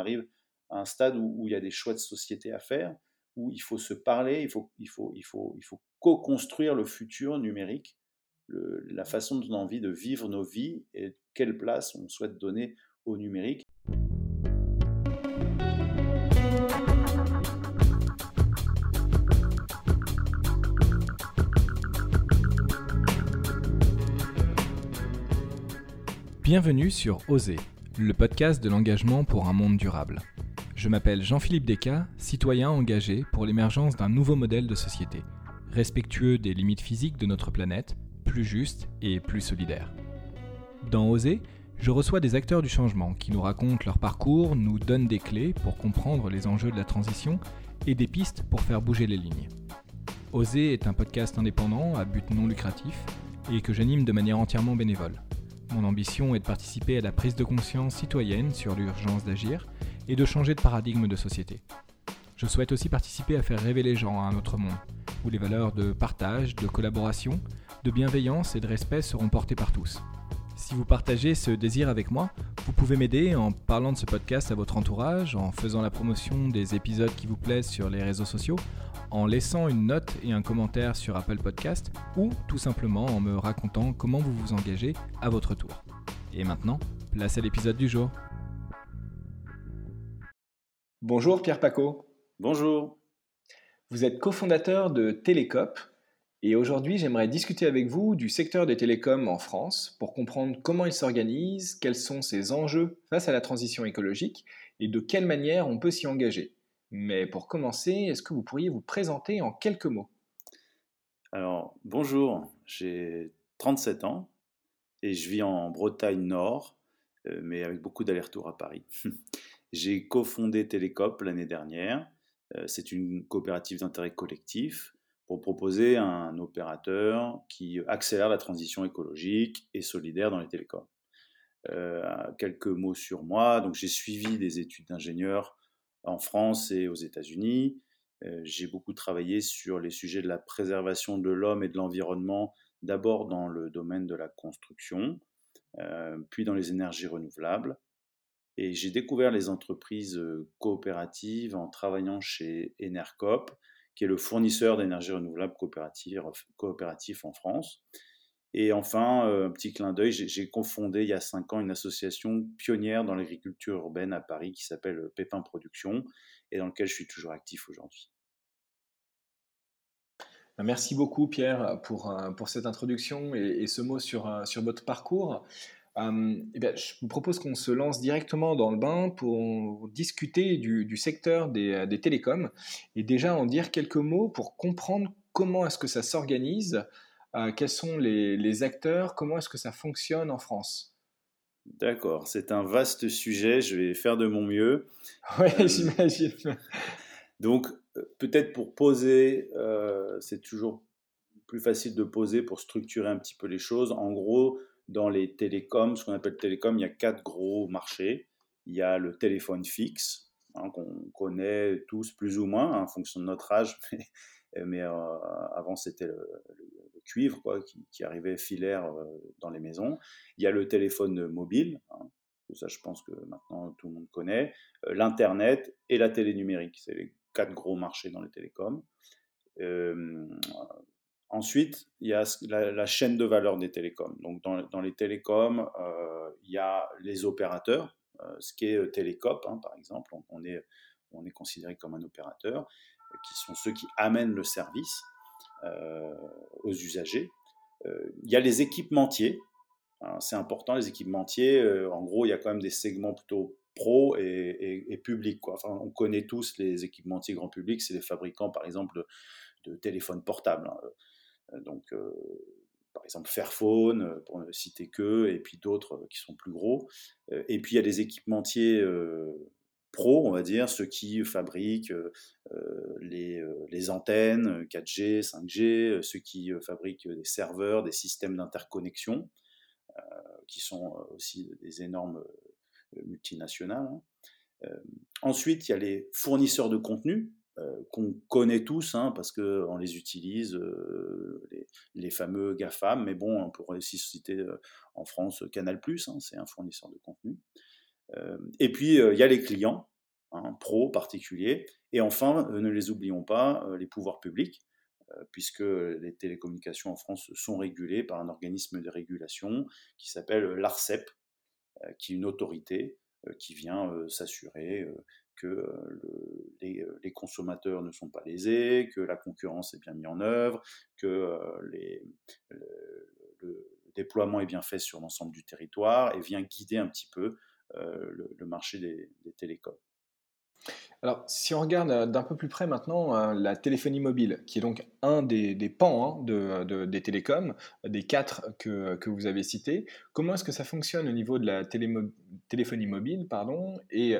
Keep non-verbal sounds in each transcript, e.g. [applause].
arrive à un stade où, il y a des choix de société à faire, où il faut se parler, il faut, il faut, il faut, il faut co-construire le futur numérique, la façon dont on a envie de vivre nos vies et quelle place on souhaite donner au numérique. Bienvenue sur Oser, le podcast de l'engagement pour un monde durable. Je m'appelle Jean-Philippe Descas, citoyen engagé pour l'émergence d'un nouveau modèle de société, respectueux des limites physiques de notre planète, plus juste et plus solidaire. Dans Oser, je reçois des acteurs du changement qui nous racontent leur parcours, nous donnent des clés pour comprendre les enjeux de la transition et des pistes pour faire bouger les lignes. Oser est un podcast indépendant à but non lucratif et que j'anime de manière entièrement bénévole. Mon ambition est de participer à la prise de conscience citoyenne sur l'urgence d'agir et de changer de paradigme de société. Je souhaite aussi participer à faire rêver les gens à un autre monde, où les valeurs de partage, de collaboration, de bienveillance et de respect seront portées par tous. Si vous partagez ce désir avec moi, vous pouvez m'aider en parlant de ce podcast à votre entourage, en faisant la promotion des épisodes qui vous plaisent sur les réseaux sociaux, en laissant une note et un commentaire sur Apple Podcast ou tout simplement en me racontant comment vous vous engagez à votre tour. Et maintenant, place à l'épisode du jour. Bonjour Pierre Paco. Bonjour. Vous êtes cofondateur de Télécop et aujourd'hui j'aimerais discuter avec vous du secteur des télécoms en France pour comprendre comment il s'organise, quels sont ses enjeux face à la transition écologique et de quelle manière on peut s'y engager. Mais pour commencer, est-ce que vous pourriez vous présenter en quelques mots? Alors, bonjour, j'ai 37 ans et je vis en Bretagne Nord, euh, mais avec beaucoup d'allers-retours à Paris. [laughs] j'ai cofondé Télécop l'année dernière. Euh, c'est une coopérative d'intérêt collectif proposer un opérateur qui accélère la transition écologique et solidaire dans les télécoms. Euh, quelques mots sur moi. Donc, j'ai suivi des études d'ingénieur en France et aux États-Unis. Euh, j'ai beaucoup travaillé sur les sujets de la préservation de l'homme et de l'environnement, d'abord dans le domaine de la construction, euh, puis dans les énergies renouvelables. Et j'ai découvert les entreprises coopératives en travaillant chez Enercop, qui est le fournisseur d'énergie renouvelable coopératif en France. Et enfin, euh, un petit clin d'œil, j'ai confondé il y a cinq ans une association pionnière dans l'agriculture urbaine à Paris qui s'appelle euh, Pépin Production et dans lequel je suis toujours actif aujourd'hui. Merci beaucoup Pierre pour, euh, pour cette introduction et, ce mot sur, sur votre parcours. Eh bien, je vous propose qu'on se lance directement dans le bain pour discuter du, du secteur des, des, télécoms et déjà en dire quelques mots pour comprendre comment est-ce que ça s'organise euh, quels sont les, acteurs Comment est-ce que ça fonctionne en France D'accord, c'est un vaste sujet, je vais faire de mon mieux. [laughs] Oui, euh, j'imagine. Donc, euh, peut-être pour poser, c'est toujours plus facile de poser pour structurer un petit peu les choses. En gros, dans les télécoms, ce qu'on appelle télécoms, il y a quatre gros marchés. Il y a le téléphone fixe, hein, qu'on connaît tous plus ou moins, hein, en fonction de notre âge, [laughs] mais, avant c'était le, cuivre qui, arrivait filaire euh, dans les maisons. Il y a le téléphone mobile, hein, ça je pense que maintenant tout le monde connaît, euh, l'Internet et la télé numérique. C'est les quatre gros marchés dans les télécoms. Euh, ensuite, il y a la, chaîne de valeur des télécoms. Donc dans, les télécoms, il y a les opérateurs, ce qui est Télécop hein, par exemple. On, est, on est considéré comme un opérateur, qui sont ceux qui amènent le service. Euh, aux usagers. Euh, il y a les équipementiers. Hein, c'est important, les équipementiers. Euh, en gros, il y a quand même des segments plutôt pro et, et, public. On connaît tous les équipementiers grand public, c'est les fabricants, par exemple, de, téléphones portables. Hein. Donc, par exemple, Fairphone, pour ne citer que, et puis d'autres qui sont plus gros. Et puis, il y a des équipementiers pro, on va dire, ceux qui fabriquent euh, euh, les, euh, les, antennes 4G, 5G, ceux qui fabriquent des serveurs, des systèmes d'interconnexion, qui sont aussi des énormes multinationales. Hein. ensuite, il y a les fournisseurs de contenu, qu'on connaît tous, hein, parce qu'on les utilise, les, les, fameux GAFAM, mais bon, on pourrait aussi citer en France Canal+, hein, c'est un fournisseur de contenu. Euh, et puis, euh, il y a les clients. hein, pro, particulier. Et enfin, ne les oublions pas, les pouvoirs publics, puisque les télécommunications en France sont régulées par un organisme de régulation qui s'appelle l'ARCEP, qui est une autorité qui vient s'assurer que les, consommateurs ne sont pas lésés, que la concurrence est bien mise en œuvre, que le, déploiement est bien fait sur l'ensemble du territoire et vient guider un petit peu le, marché des, télécoms. Alors, si on regarde d'un peu plus près maintenant hein, la téléphonie mobile, qui est donc un des, pans hein, des télécoms, des quatre que, que vous avez cités, comment est-ce que ça fonctionne au niveau de la téléphonie mobile pardon, et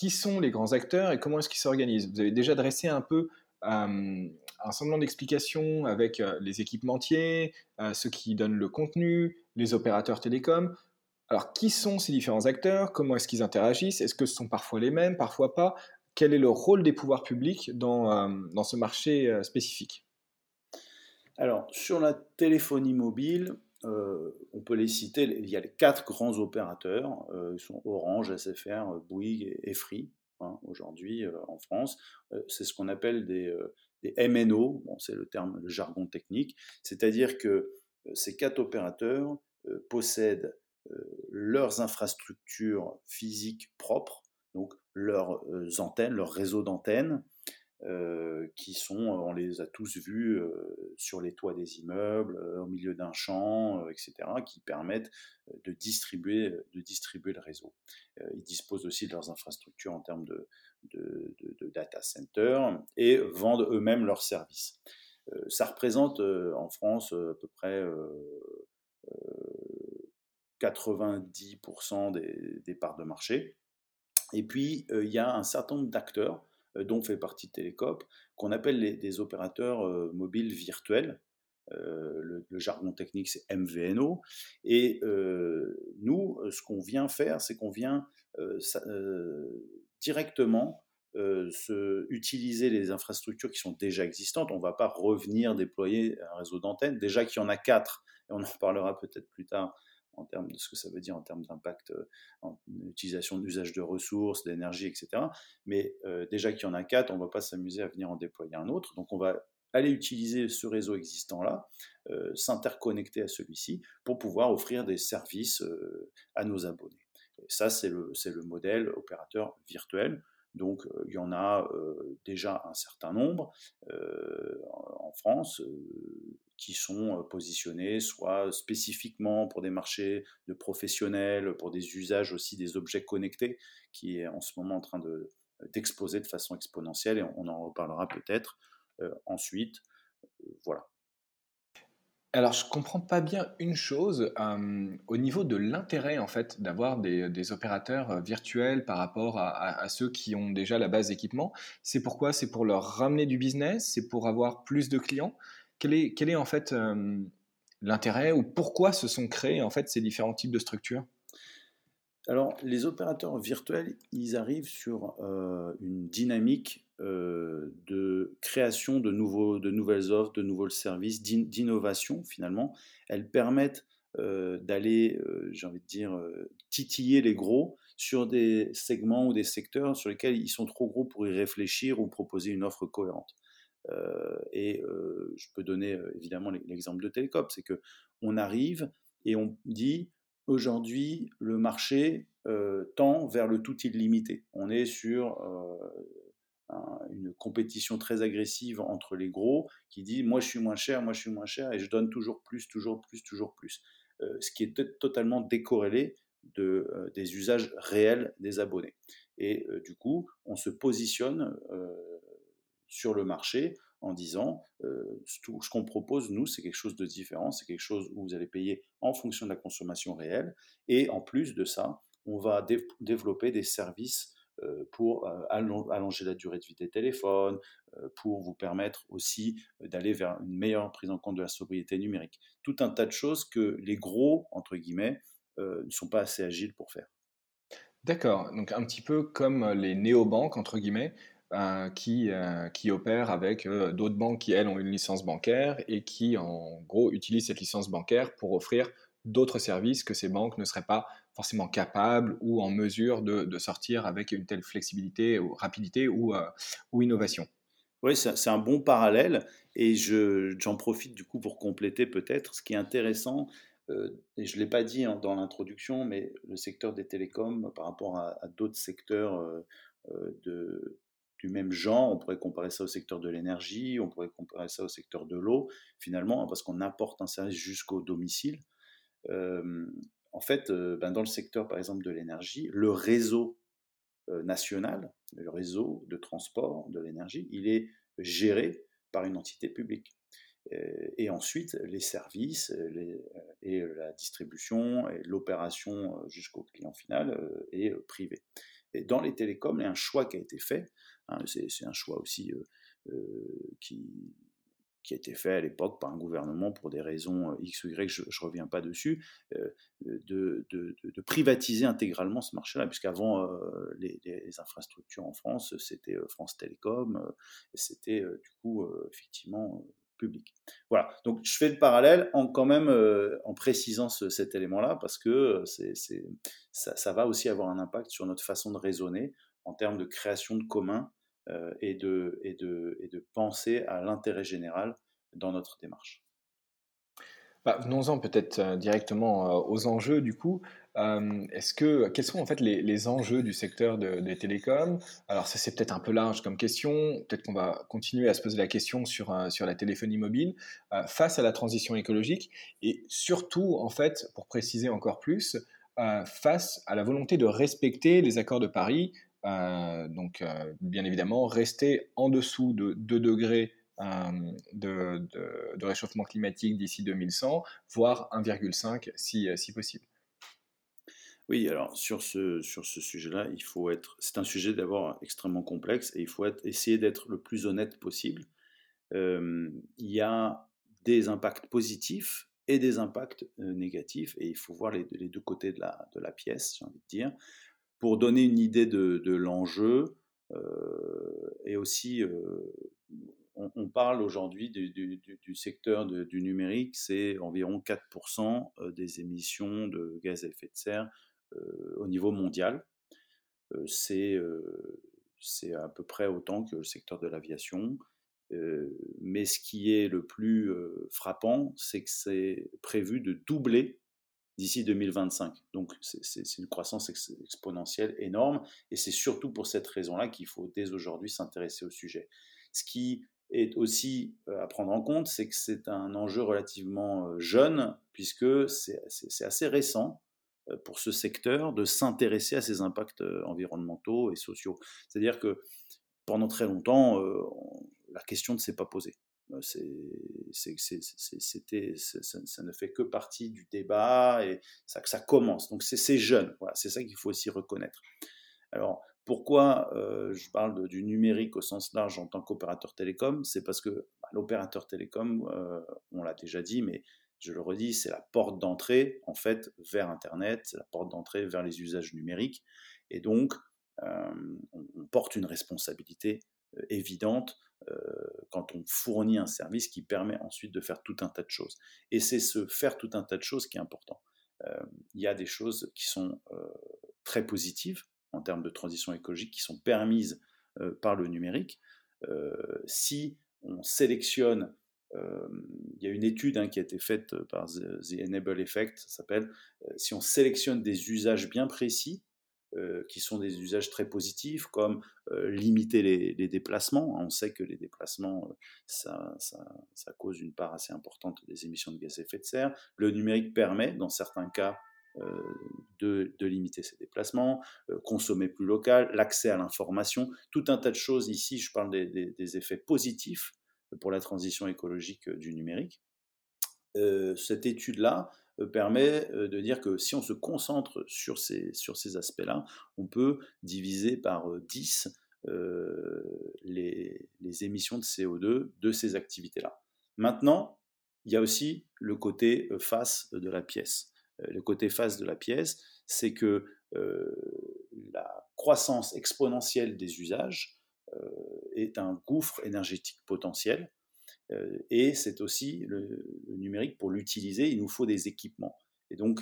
qui sont les grands acteurs et comment est-ce qu'ils s'organisent. Vous avez déjà dressé un peu euh, un semblant d'explication avec euh, les équipementiers, euh, ceux qui donnent le contenu, les opérateurs télécoms. Alors, qui sont ces différents acteurs? Comment est-ce qu'ils interagissent? Est-ce que ce sont parfois les mêmes, parfois pas? Quel est le rôle des pouvoirs publics dans, dans ce marché spécifique? Alors, sur la téléphonie mobile, on peut les citer, il y a les quatre grands opérateurs, ils sont Orange, SFR, Bouygues et Free. Hein, aujourd'hui en France. c'est ce qu'on appelle des, MNO, bon, c'est le terme, le jargon technique, c'est-à-dire que ces quatre opérateurs possèdent leurs infrastructures physiques propres, donc leurs antennes, leurs réseaux d'antennes, euh, qui sont, euh, on les a tous vus euh, sur les toits des immeubles, au milieu d'un champ, etc., qui permettent de distribuer, de distribuer le réseau. ils disposent aussi de leurs infrastructures en termes de, data center et vendent eux-mêmes leurs services. ça représente en France à peu près 90% des, parts de marché. Et puis, il y a un certain nombre d'acteurs euh, dont fait partie Télécop, qu'on appelle des opérateurs euh, mobiles virtuels. Euh, le, jargon technique, c'est MVNO. Et nous, ce qu'on vient faire, c'est qu'on vient directement se, utiliser les infrastructures qui sont déjà existantes. On ne va pas revenir déployer un réseau d'antennes. Déjà qu'il y en a quatre, et on en reparlera peut-être plus tard en termes de ce que ça veut dire en termes d'impact euh, en utilisation d'usage de ressources, d'énergie, etc. Mais euh, déjà qu'il y en a quatre, on ne va pas s'amuser à venir en déployer un autre. Donc on va aller utiliser ce réseau existant-là, euh, s'interconnecter à celui-ci pour pouvoir offrir des services à nos abonnés. Et ça, c'est le, le modèle opérateur virtuel. Donc il y en a déjà un certain nombre en France qui sont positionnés soit spécifiquement pour des marchés de professionnels, pour des usages aussi des objets connectés, qui est en ce moment en train de, d'exploser de façon exponentielle, et on en reparlera peut-être ensuite. voilà. Alors, je comprends pas bien une chose au niveau de l'intérêt en fait d'avoir des, opérateurs virtuels par rapport à, ceux qui ont déjà la base d'équipement. C'est pourquoi? C'est pour leur ramener du business? C'est pour avoir plus de clients? Quel est, en fait l'intérêt ou pourquoi se sont créés en fait ces différents types de structures? Alors, les opérateurs virtuels, ils arrivent sur une dynamique de création de, nouveaux, de nouvelles offres, de nouveaux services, d'innovation finalement. Elles permettent d'aller, j'ai envie de dire, titiller les gros sur des segments ou des secteurs sur lesquels ils sont trop gros pour y réfléchir ou proposer une offre cohérente. et je peux donner évidemment l'exemple de Télécom, c'est que on arrive et on dit aujourd'hui le marché tend vers le tout illimité. On est sur une compétition très agressive entre les gros qui dit moi je suis moins cher, moi je suis moins cher et je donne toujours plus, toujours plus, toujours plus. ce qui est totalement décorrélé de, des usages réels des abonnés. Et du coup, on se positionne sur le marché en disant ce qu'on propose, nous, c'est quelque chose de différent, c'est quelque chose où vous allez payer en fonction de la consommation réelle. Et en plus de ça, on va développer des services pour allonger la durée de vie des téléphones, pour vous permettre aussi d'aller vers une meilleure prise en compte de la sobriété numérique. Tout un tas de choses que les gros, entre guillemets, ne sont pas assez agiles pour faire. D'accord, donc un petit peu comme les néobanques, entre guillemets, euh, qui, euh, qui opèrent avec euh, d'autres banques qui, elles, ont une licence bancaire et qui, en gros, utilisent cette licence bancaire pour offrir d'autres services que ces banques ne seraient pas forcément capables ou en mesure de, sortir avec une telle flexibilité ou rapidité ou, euh, innovation. Oui, c'est un bon parallèle et j'en profite du coup pour compléter peut-être. Ce qui est intéressant, euh, et je ne l'ai pas dit dans l'introduction, mais le secteur des télécoms par rapport à, d'autres secteurs euh, de, du même genre, on pourrait comparer ça au secteur de l'énergie, on pourrait comparer ça au secteur de l'eau, finalement, parce qu'on apporte un service jusqu'au domicile en fait, ben, dans le secteur, par exemple, de l'énergie, le réseau national, le réseau de transport de l'énergie, il est géré par une entité publique. Et ensuite, les services et la distribution et l'opération jusqu'au client final est privé. Et dans les télécoms, il y a un choix qui a été fait. Hein, c'est un choix aussi qui, qui a été fait à l'époque par un gouvernement pour des raisons euh, X ou Y, je ne reviens pas dessus, euh, de, de, de, privatiser intégralement ce marché-là, puisqu'avant, euh, les, infrastructures en France, c'était France Télécom, et c'était du coup, effectivement, public. Voilà, donc je fais le parallèle en quand même en précisant cet élément-là, parce que c'est, ça, ça va aussi avoir un impact sur notre façon de raisonner en termes de création de communs euh, et, de, et, de, penser à l'intérêt général dans notre démarche. Bah, venons-en peut-être euh, directement euh, aux enjeux du coup. est-ce que quels sont en fait les, enjeux du secteur des télécoms? Alors ça c'est peut-être un peu large comme question. Peut-être qu'on va continuer à se poser la question sur la téléphonie mobile face à la transition écologique et surtout en fait pour préciser encore plus face à la volonté de respecter les accords de Paris euh, donc, euh, bien évidemment, rester en dessous de 2 degrés euh, de, réchauffement climatique d'ici 2100, voire 1,5 si, si possible. Oui, alors sur ce, sur ce sujet-là, il faut être. C'est un sujet d'abord extrêmement complexe et il faut essayer d'être le plus honnête possible. il y a des impacts positifs et des impacts négatifs et il faut voir les, deux côtés de la pièce, j'ai envie de dire pour donner une idée de, l'enjeu, euh, et aussi, euh, on, parle aujourd'hui du, secteur du numérique, c'est environ 4% euh, des émissions de gaz à effet de serre au niveau mondial. c'est à peu près autant que le secteur de l'aviation. mais ce qui est le plus frappant, c'est que c'est prévu de doubler d'ici 2025. Donc c'est une croissance exponentielle énorme et c'est surtout pour cette raison-là qu'il faut dès aujourd'hui s'intéresser au sujet. Ce qui est aussi euh, à prendre en compte, c'est que c'est un enjeu relativement euh, jeune puisque c'est assez récent euh, pour ce secteur de s'intéresser à ces impacts environnementaux et sociaux. C'est-à-dire que pendant très longtemps, la question ne s'est pas posée. Euh, c'était, ça, ne fait que partie du débat et ça, ça commence. Donc c'est jeune, voilà, c'est ça qu'il faut aussi reconnaître. Alors pourquoi euh, je parle du numérique au sens large en tant qu'opérateur télécom? C'est parce que bah, l'opérateur télécom, euh, on l'a déjà dit, mais je le redis, c'est la porte d'entrée en fait vers Internet, c'est la porte d'entrée vers les usages numériques, et donc on, porte une responsabilité évidente quand on fournit un service qui permet ensuite de faire tout un tas de choses. Et c'est ce faire tout un tas de choses qui est important. Euh, il y a des choses qui sont euh, très positives en termes de transition écologique qui sont permises par le numérique. si on sélectionne il y a une étude hein, qui a été faite par The, Enable Effect, ça s'appelle, si on sélectionne des usages bien précis, euh, qui sont des usages très positifs, comme euh, limiter les, déplacements. On sait que les déplacements, euh, ça, ça, cause une part assez importante des émissions de gaz à effet de serre. Le numérique permet, dans certains cas, de, de, limiter ces déplacements, consommer plus local, l'accès à l'information, tout un tas de choses. Ici, je parle des, effets positifs pour la transition écologique du numérique. cette étude-là, permet euh, de dire que si on se concentre sur ces, aspects-là, on peut diviser par 10 euh, les, émissions de CO2 de ces activités-là. Maintenant, il y a aussi le côté face de la pièce. Le côté face de la pièce, c'est que la croissance exponentielle des usages est un gouffre énergétique potentiel euh, et c'est aussi le, numérique, pour l'utiliser, il nous faut des équipements. Et donc,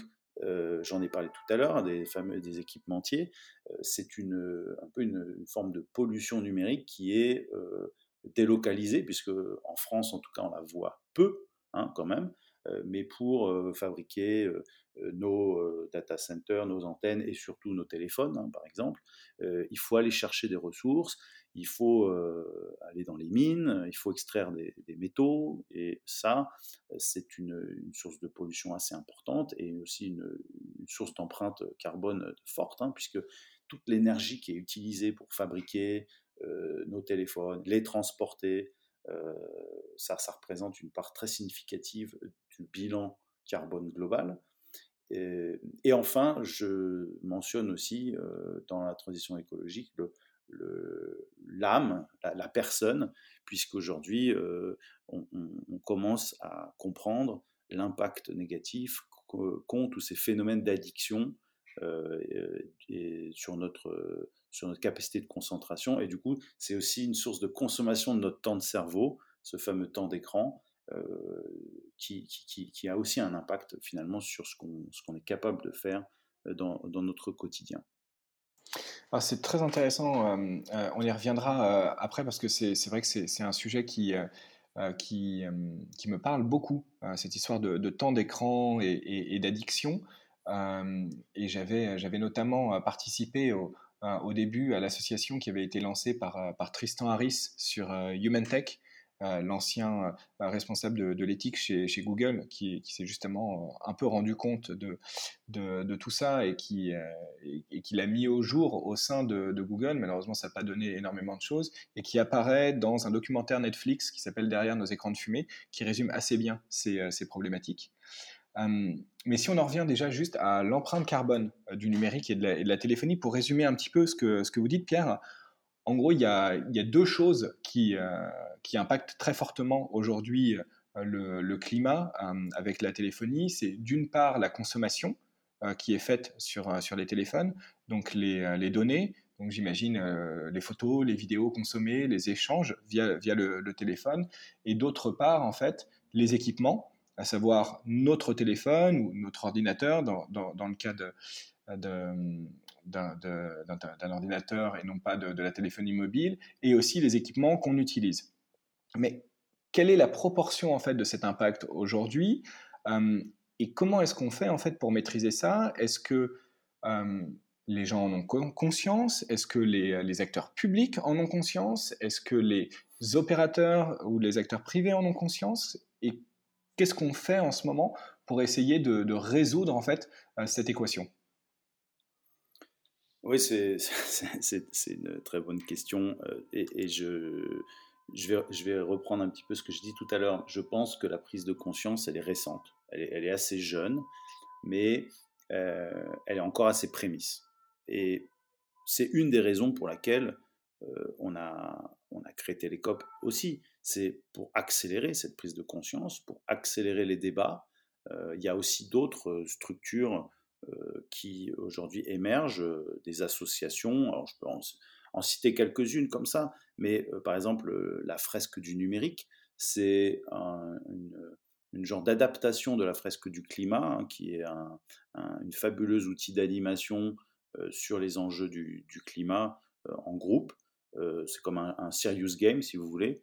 j'en ai parlé tout à l'heure, des fameux des équipementiers, c'est une, un peu une, forme de pollution numérique qui est délocalisée, puisque en France, en tout cas, on la voit peu, hein, quand même, mais pour fabriquer nos data centers, nos antennes et surtout nos téléphones, hein, par exemple, il faut aller chercher des ressources, il faut aller dans les mines, il faut extraire des, métaux, et ça, c'est une, source de pollution assez importante et aussi une, source d'empreinte carbone forte, hein, puisque toute l'énergie qui est utilisée pour fabriquer nos téléphones, les transporter, ça, ça représente une part très significative du bilan carbone global. Et, enfin, je mentionne aussi dans la transition écologique l'âme, la, personne, puisqu'aujourd'hui, on, on, commence à comprendre l'impact négatif qu'ont tous ces phénomènes d'addiction sur, notre, sur notre capacité de concentration. Et du coup, c'est aussi une source de consommation de notre temps de cerveau, ce fameux temps d'écran, qui, qui, a aussi un impact finalement sur ce qu'on est capable de faire dans, dans notre quotidien. Ah, c'est très intéressant, on y reviendra après parce que c'est vrai que c'est un sujet qui, me parle beaucoup, cette histoire de, temps d'écran et, d'addiction. et j'avais notamment participé au, début à l'association qui avait été lancée par, par Tristan Harris sur Human Tech, l'ancien euh, responsable de, l'éthique chez, Google, qui, s'est justement euh, un peu rendu compte de, tout ça et qui, et, qui l'a mis au jour au sein de, Google. Malheureusement, ça n'a pas donné énormément de choses et qui apparaît dans un documentaire Netflix qui s'appelle Derrière nos écrans de fumée, qui résume assez bien ces, problématiques. mais si on en revient déjà juste à l'empreinte carbone du numérique et de, la, téléphonie, pour résumer un petit peu ce que, vous dites, Pierre, en gros, il y a deux choses qui, qui impacte très fortement aujourd'hui euh, le, climat euh, avec la téléphonie, c'est d'une part la consommation euh, qui est faite sur, les téléphones, donc les, données, donc j'imagine les photos, les vidéos consommées, les échanges via, le, téléphone, et d'autre part en fait les équipements, à savoir notre téléphone ou notre ordinateur dans, le cas d'un ordinateur et non pas de, de, la téléphonie mobile, et aussi les équipements qu'on utilise. Mais quelle est la proportion en fait de cet impact aujourd'hui euh, et comment est-ce qu'on fait en fait pour maîtriser ça? Est-ce que euh, les gens en ont conscience? Est-ce que les, acteurs publics en ont conscience? Est-ce que les opérateurs ou les acteurs privés en ont conscience? Et qu'est-ce qu'on fait en ce moment pour essayer de, résoudre en fait euh, cette équation? Oui, c'est [laughs] une très bonne question et je je vais, reprendre un petit peu ce que je dis tout à l'heure. Je pense que la prise de conscience, elle est récente. Elle est, assez jeune, mais euh, elle est encore assez prémisse. Et c'est une des raisons pour laquelle euh, on, a, on a créé Télécop aussi. C'est pour accélérer cette prise de conscience, pour accélérer les débats. Euh, il y a aussi d'autres structures qui aujourd'hui émergent, des associations. Alors je peux en, citer quelques-unes comme ça, mais euh, par exemple, euh, la fresque du numérique, c'est une, genre d'adaptation de la fresque du climat, hein, qui est un, une fabuleuse outil d'animation euh, sur les enjeux du, climat en groupe. c'est comme un, serious game, si vous voulez,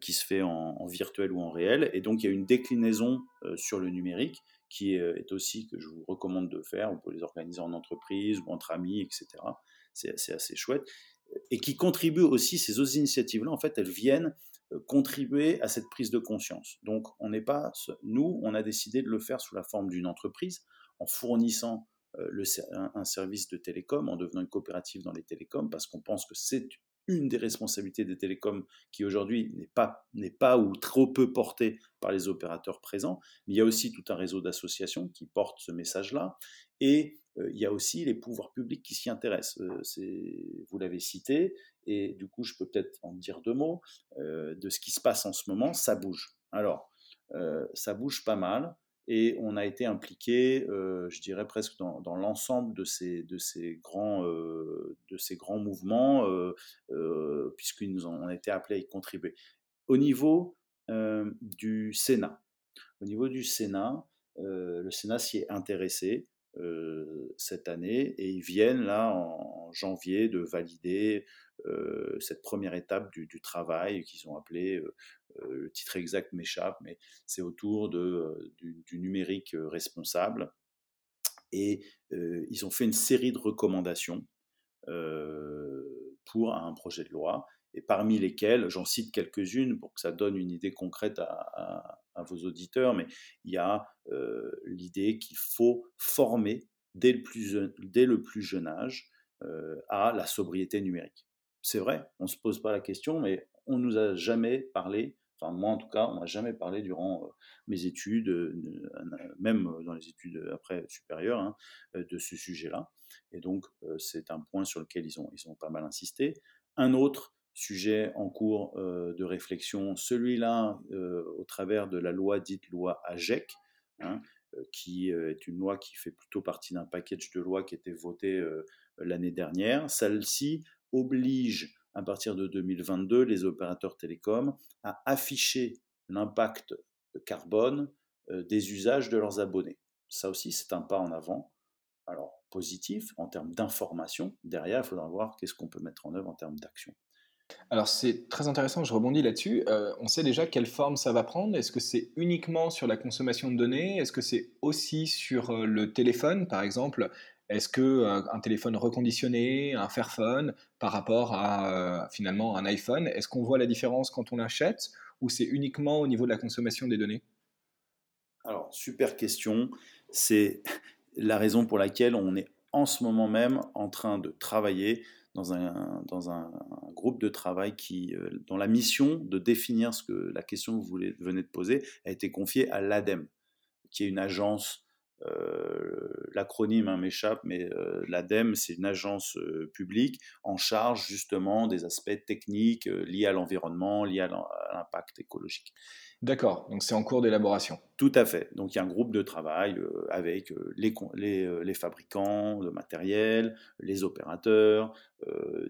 qui se fait en, virtuel ou en réel. Et donc, il y a une déclinaison sur le numérique qui est, aussi que je vous recommande de faire. On peut les organiser en entreprise ou entre amis, etc. C'est assez chouette et qui contribuent aussi, ces autres initiatives-là, en fait, elles viennent euh, contribuer à cette prise de conscience. Donc, on n'est pas, nous, on a décidé de le faire sous la forme d'une entreprise, en fournissant euh, un, service de télécom, en devenant une coopérative dans les télécoms, parce qu'on pense que c'est une des responsabilités des télécoms qui aujourd'hui n'est pas, n'est pas ou trop peu portée par les opérateurs présents, mais il y a aussi tout un réseau d'associations qui portent ce message-là, et il y a aussi les pouvoirs publics qui s'y intéressent. Euh, vous l'avez cité, et du coup, je peux peut-être en dire deux mots euh, de ce qui se passe en ce moment. Ça bouge. Alors, ça bouge pas mal, et on a été impliqué, je dirais presque dans, l'ensemble de ces, grands, mouvements, puisqu'ils nous ont, été appelés à y contribuer. Au niveau du Sénat, au niveau du Sénat, le Sénat s'y est intéressé cette année et ils viennent là en, janvier de valider cette première étape du, travail qu'ils ont appelé, le titre exact m'échappe, mais c'est autour du, numérique responsable. Et ils ont fait une série de recommandations pour un projet de loi et parmi lesquelles, j'en cite quelques-unes pour que ça donne une idée concrète à, vos auditeurs, mais il y a euh, l'idée qu'il faut former dès le plus, dès le plus jeune âge euh, à la sobriété numérique. C'est vrai, on ne se pose pas la question, mais on ne nous a jamais parlé, enfin moi en tout cas, on n'a jamais parlé durant euh, mes études, même dans les études après supérieures, hein, de ce sujet-là. Et donc c'est un point sur lequel ils ont, ils ont pas mal insisté. Un autre, sujet en cours euh, de réflexion, celui-là euh, au travers de la loi dite loi AGEC, hein, euh, qui est une loi qui fait plutôt partie d'un package de lois qui était voté l'année dernière. Celle-ci oblige à partir de 2022 les opérateurs télécoms à afficher l'impact carbone des usages de leurs abonnés. Ça aussi, c'est un pas en avant. Alors, positif en termes d'information. Derrière, il faudra voir qu'est-ce qu'on peut mettre en œuvre en termes d'action. Alors c'est très intéressant, je rebondis là-dessus. Euh, on sait déjà quelle forme ça va prendre. Est-ce que c'est uniquement sur la consommation de données? Est-ce que c'est aussi sur euh, le téléphone, par exemple? Est-ce que euh, un téléphone reconditionné, un Fairphone, par rapport à finalement un iPhone, est-ce qu'on voit la différence quand on l'achète ou c'est uniquement au niveau de la consommation des données? Alors super question. C'est la raison pour laquelle on est en ce moment même en train de travailler dans un, dans un, groupe de travail qui, euh, dont la mission de définir ce que la question que vous venez de poser a été confiée à l'ADEME, qui est une agence, euh, l'acronyme hein, m'échappe, mais euh, l'ADEME, c'est une agence publique en charge justement des aspects techniques liés à l'environnement, liés à l'impact écologique. D'accord, donc c'est en cours d'élaboration. Tout à fait. Donc il y a un groupe de travail euh, avec euh, les, euh, les, fabricants de matériel, les opérateurs,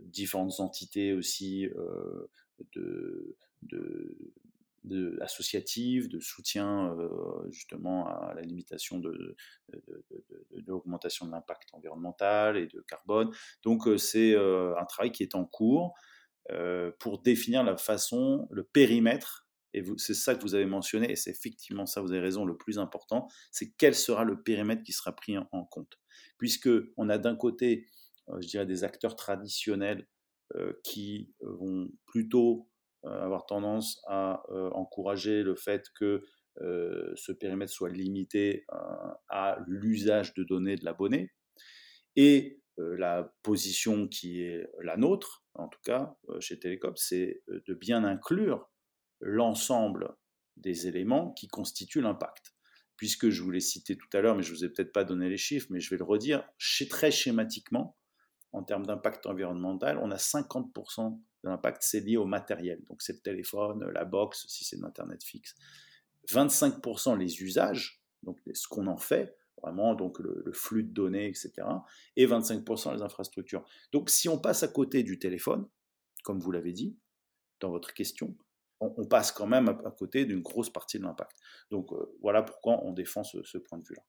différentes entités aussi de, de, associatives, de soutien justement à la limitation de, de, l'augmentation de l'impact environnemental et de carbone. Donc c'est un travail qui est en cours pour définir la façon, le périmètre et c'est ça que vous avez mentionné, et c'est effectivement ça, vous avez raison, le plus important, c'est quel sera le périmètre qui sera pris en, compte. Puisque on a d'un côté, euh, je dirais, des acteurs traditionnels euh, qui vont plutôt euh, avoir tendance à encourager le fait que ce périmètre soit limité à l'usage de données de l'abonné, et la position qui est la nôtre, en tout cas chez Télécom, c'est de bien inclure l'ensemble des éléments qui constituent l'impact. Puisque je vous l'ai cité tout à l'heure, mais je ne vous ai peut-être pas donné les chiffres, mais je vais le redire, très schématiquement, en termes d'impact environnemental, on a 50% de l'impact, c'est lié au matériel. Donc c'est le téléphone, la box, si c'est de l'Internet fixe. 25% les usages, donc ce qu'on en fait, vraiment donc le, le, flux de données, etc. Et 25% les infrastructures. Donc si on passe à côté du téléphone, comme vous l'avez dit dans votre question, on, passe quand même à, côté d'une grosse partie de l'impact. Donc euh, voilà pourquoi on défend ce, point de vue-là.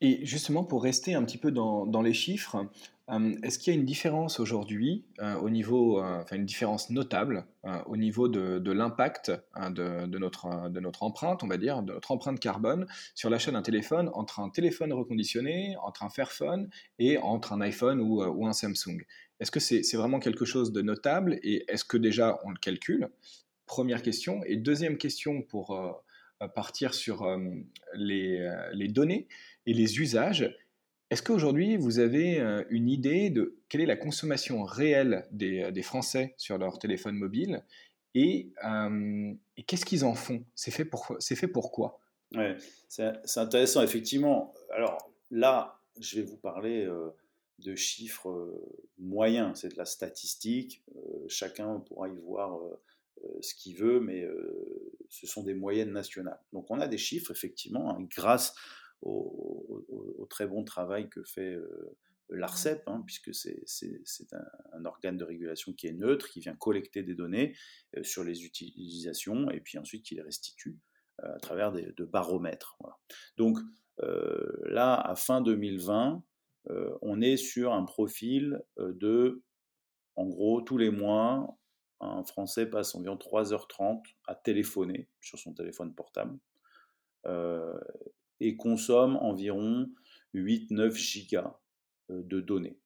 Et justement, pour rester un petit peu dans, les chiffres, euh, est-ce qu'il y a une différence aujourd'hui, euh, au niveau, enfin une différence notable au niveau de, l'impact hein, de, notre, empreinte, on va dire, de notre empreinte carbone sur l'achat d'un téléphone entre un téléphone reconditionné, entre un Fairphone et entre un iPhone ou un Samsung? Est-ce que c'est vraiment quelque chose de notable et est-ce que déjà on le calcule? Première question. Et deuxième question pour euh, euh, partir sur euh, les, données et les usages. Est-ce qu'aujourd'hui, vous avez une idée de quelle est la consommation réelle des, Français sur leur téléphone mobile et, qu'est-ce qu'ils en font? C'est fait, pour, ouais, C'est intéressant, effectivement. Alors là, je vais vous parler de chiffres moyens, c'est de la statistique. chacun pourra y voir ce qu'il veut, mais euh, ce sont des moyennes nationales. Donc on a des chiffres, effectivement, hein, grâce au, très bon travail que fait euh, l'ARCEP, hein, puisque c'est un, organe de régulation qui est neutre, qui vient collecter des données sur les utilisations et puis ensuite qui les restitue à travers des, de baromètres. Donc là, à fin 2020, on est sur un profil de, en gros, tous les mois, un Français passe environ 3h30 à téléphoner sur son téléphone portable et consomme environ 8-9 gigas de données.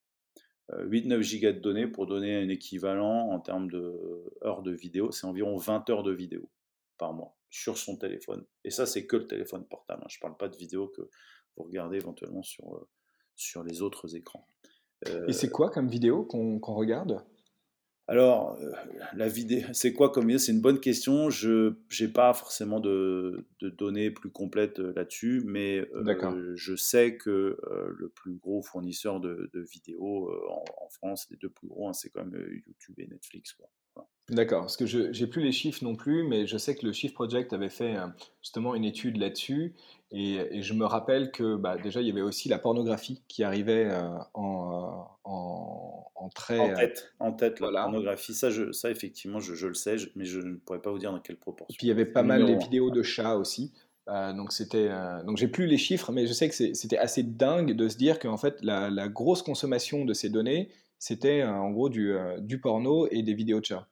8-9 gigas de données, pour donner un équivalent en termes d'heures de, de vidéo, c'est environ 20 heures de vidéo par mois sur son téléphone. Et ça, c'est que le téléphone portable. Hein. Je ne parle pas de vidéos que vous regardez éventuellement sur, sur les autres écrans. Et c'est quoi comme vidéo qu'on regarde? Alors, euh, la vidéo, c'est quoi comme vidéo C'est une bonne question. Je n'ai pas forcément de, données plus complètes euh, là-dessus, mais euh, je sais que le plus gros fournisseur de, vidéos en, France, les deux plus gros, hein, c'est quand même YouTube et Netflix. D'accord, parce que je n'ai plus les chiffres non plus, mais je sais que le Shift Project avait fait justement une étude là-dessus, et, je me rappelle que bah, déjà il y avait aussi la pornographie qui arrivait en, en, en, très... En tête, en tête la pornographie, ça, je, ça effectivement je, le sais, mais je ne pourrais pas vous dire dans quelle proportion. Puis il y avait pas mal les vidéos de chats aussi. donc c'était donc j'ai plus les chiffres, mais je sais que c'était assez dingue de se dire qu'en fait la, la, grosse consommation de ces données, c'était en gros du, du porno et des vidéos de chats.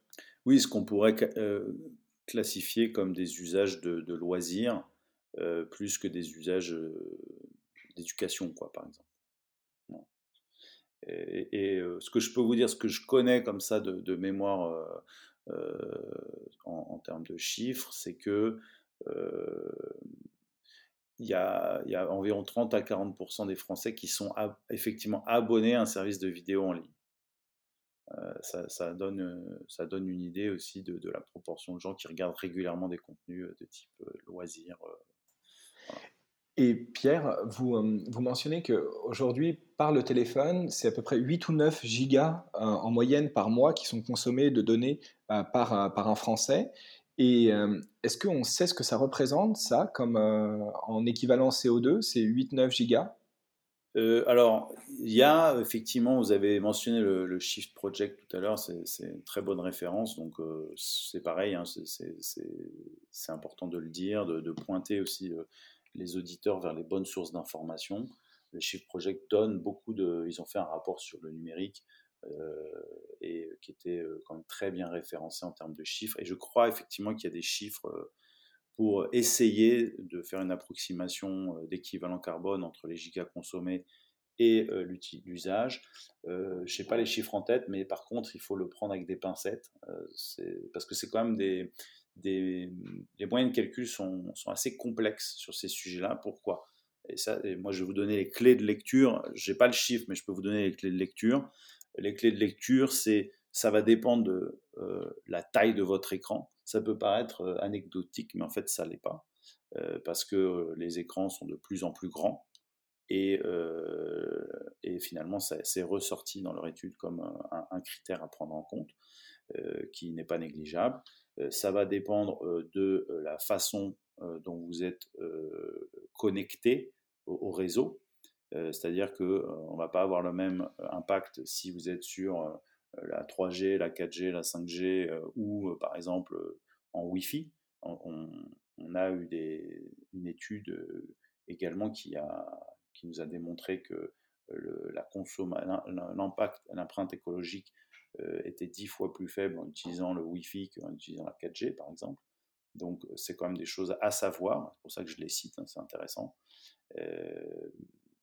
Oui, ce qu'on pourrait euh, classifier comme des usages de, loisirs, euh, plus que des usages euh, d'éducation, quoi, par exemple. Et, ce que je peux vous dire, ce que je connais comme ça de, mémoire en, termes de chiffres, c'est que il y, a, environ 30 à 40 des Français qui sont effectivement abonnés à un service de vidéo en ligne. Euh, ça, donne, euh, une idée aussi de, la proportion de gens qui regardent régulièrement des contenus euh, de type loisirs. Et Pierre, vous, vous mentionnez qu'aujourd'hui, par le téléphone, c'est à peu près 8 ou 9 gigas en moyenne par mois qui sont consommés de données par, par un Français. Et est-ce qu'on sait ce que ça représente, ça, comme en équivalent CO2, c'est 8-9 gigas? Euh, alors, il y a effectivement, vous avez mentionné le, Shift Project tout à l'heure, c'est une très bonne référence, donc euh, c'est pareil, hein, c'est important de le dire, de, pointer aussi euh, les auditeurs vers les bonnes sources d'informations. Le Shift Project donne beaucoup de... Ils ont fait un rapport sur le numérique et qui était quand même très bien référencé en termes de chiffres, et je crois effectivement qu'il y a des chiffres pour essayer de faire une approximation euh, d'équivalent carbone entre les gigas consommés et euh, l'usage. Euh, je n'ai pas les chiffres en tête, mais par contre, il faut le prendre avec des pincettes, parce que c'est quand même des, les moyens de calcul sont, assez complexes sur ces sujets-là. Pourquoi? Et ça, moi, je vais vous donner les clés de lecture. Je n'ai pas le chiffre, mais je peux vous donner les clés de lecture. Les clés de lecture, c'est ça va dépendre de la taille de votre écran. Ça peut paraître anecdotique, mais en fait, ça l'est pas, parce que les écrans sont de plus en plus grands. Et finalement, c'est ressorti dans leur étude comme un, critère à prendre en compte, qui n'est pas négligeable. Ça va dépendre de la façon dont vous êtes connecté au, réseau. C'est-à-dire qu'on ne va pas avoir le même impact si vous êtes sur euh, la 3G, la 4G, la 5G euh, ou euh, par exemple en Wi-Fi. On, a eu une étude également qui, a, qui nous a démontré que l'impact, l'empreinte écologique était dix fois plus faible en utilisant le Wi-Fi qu'en utilisant la 4G, par exemple. Donc, c'est quand même des choses à savoir. C'est pour ça que je les cite, hein, c'est intéressant.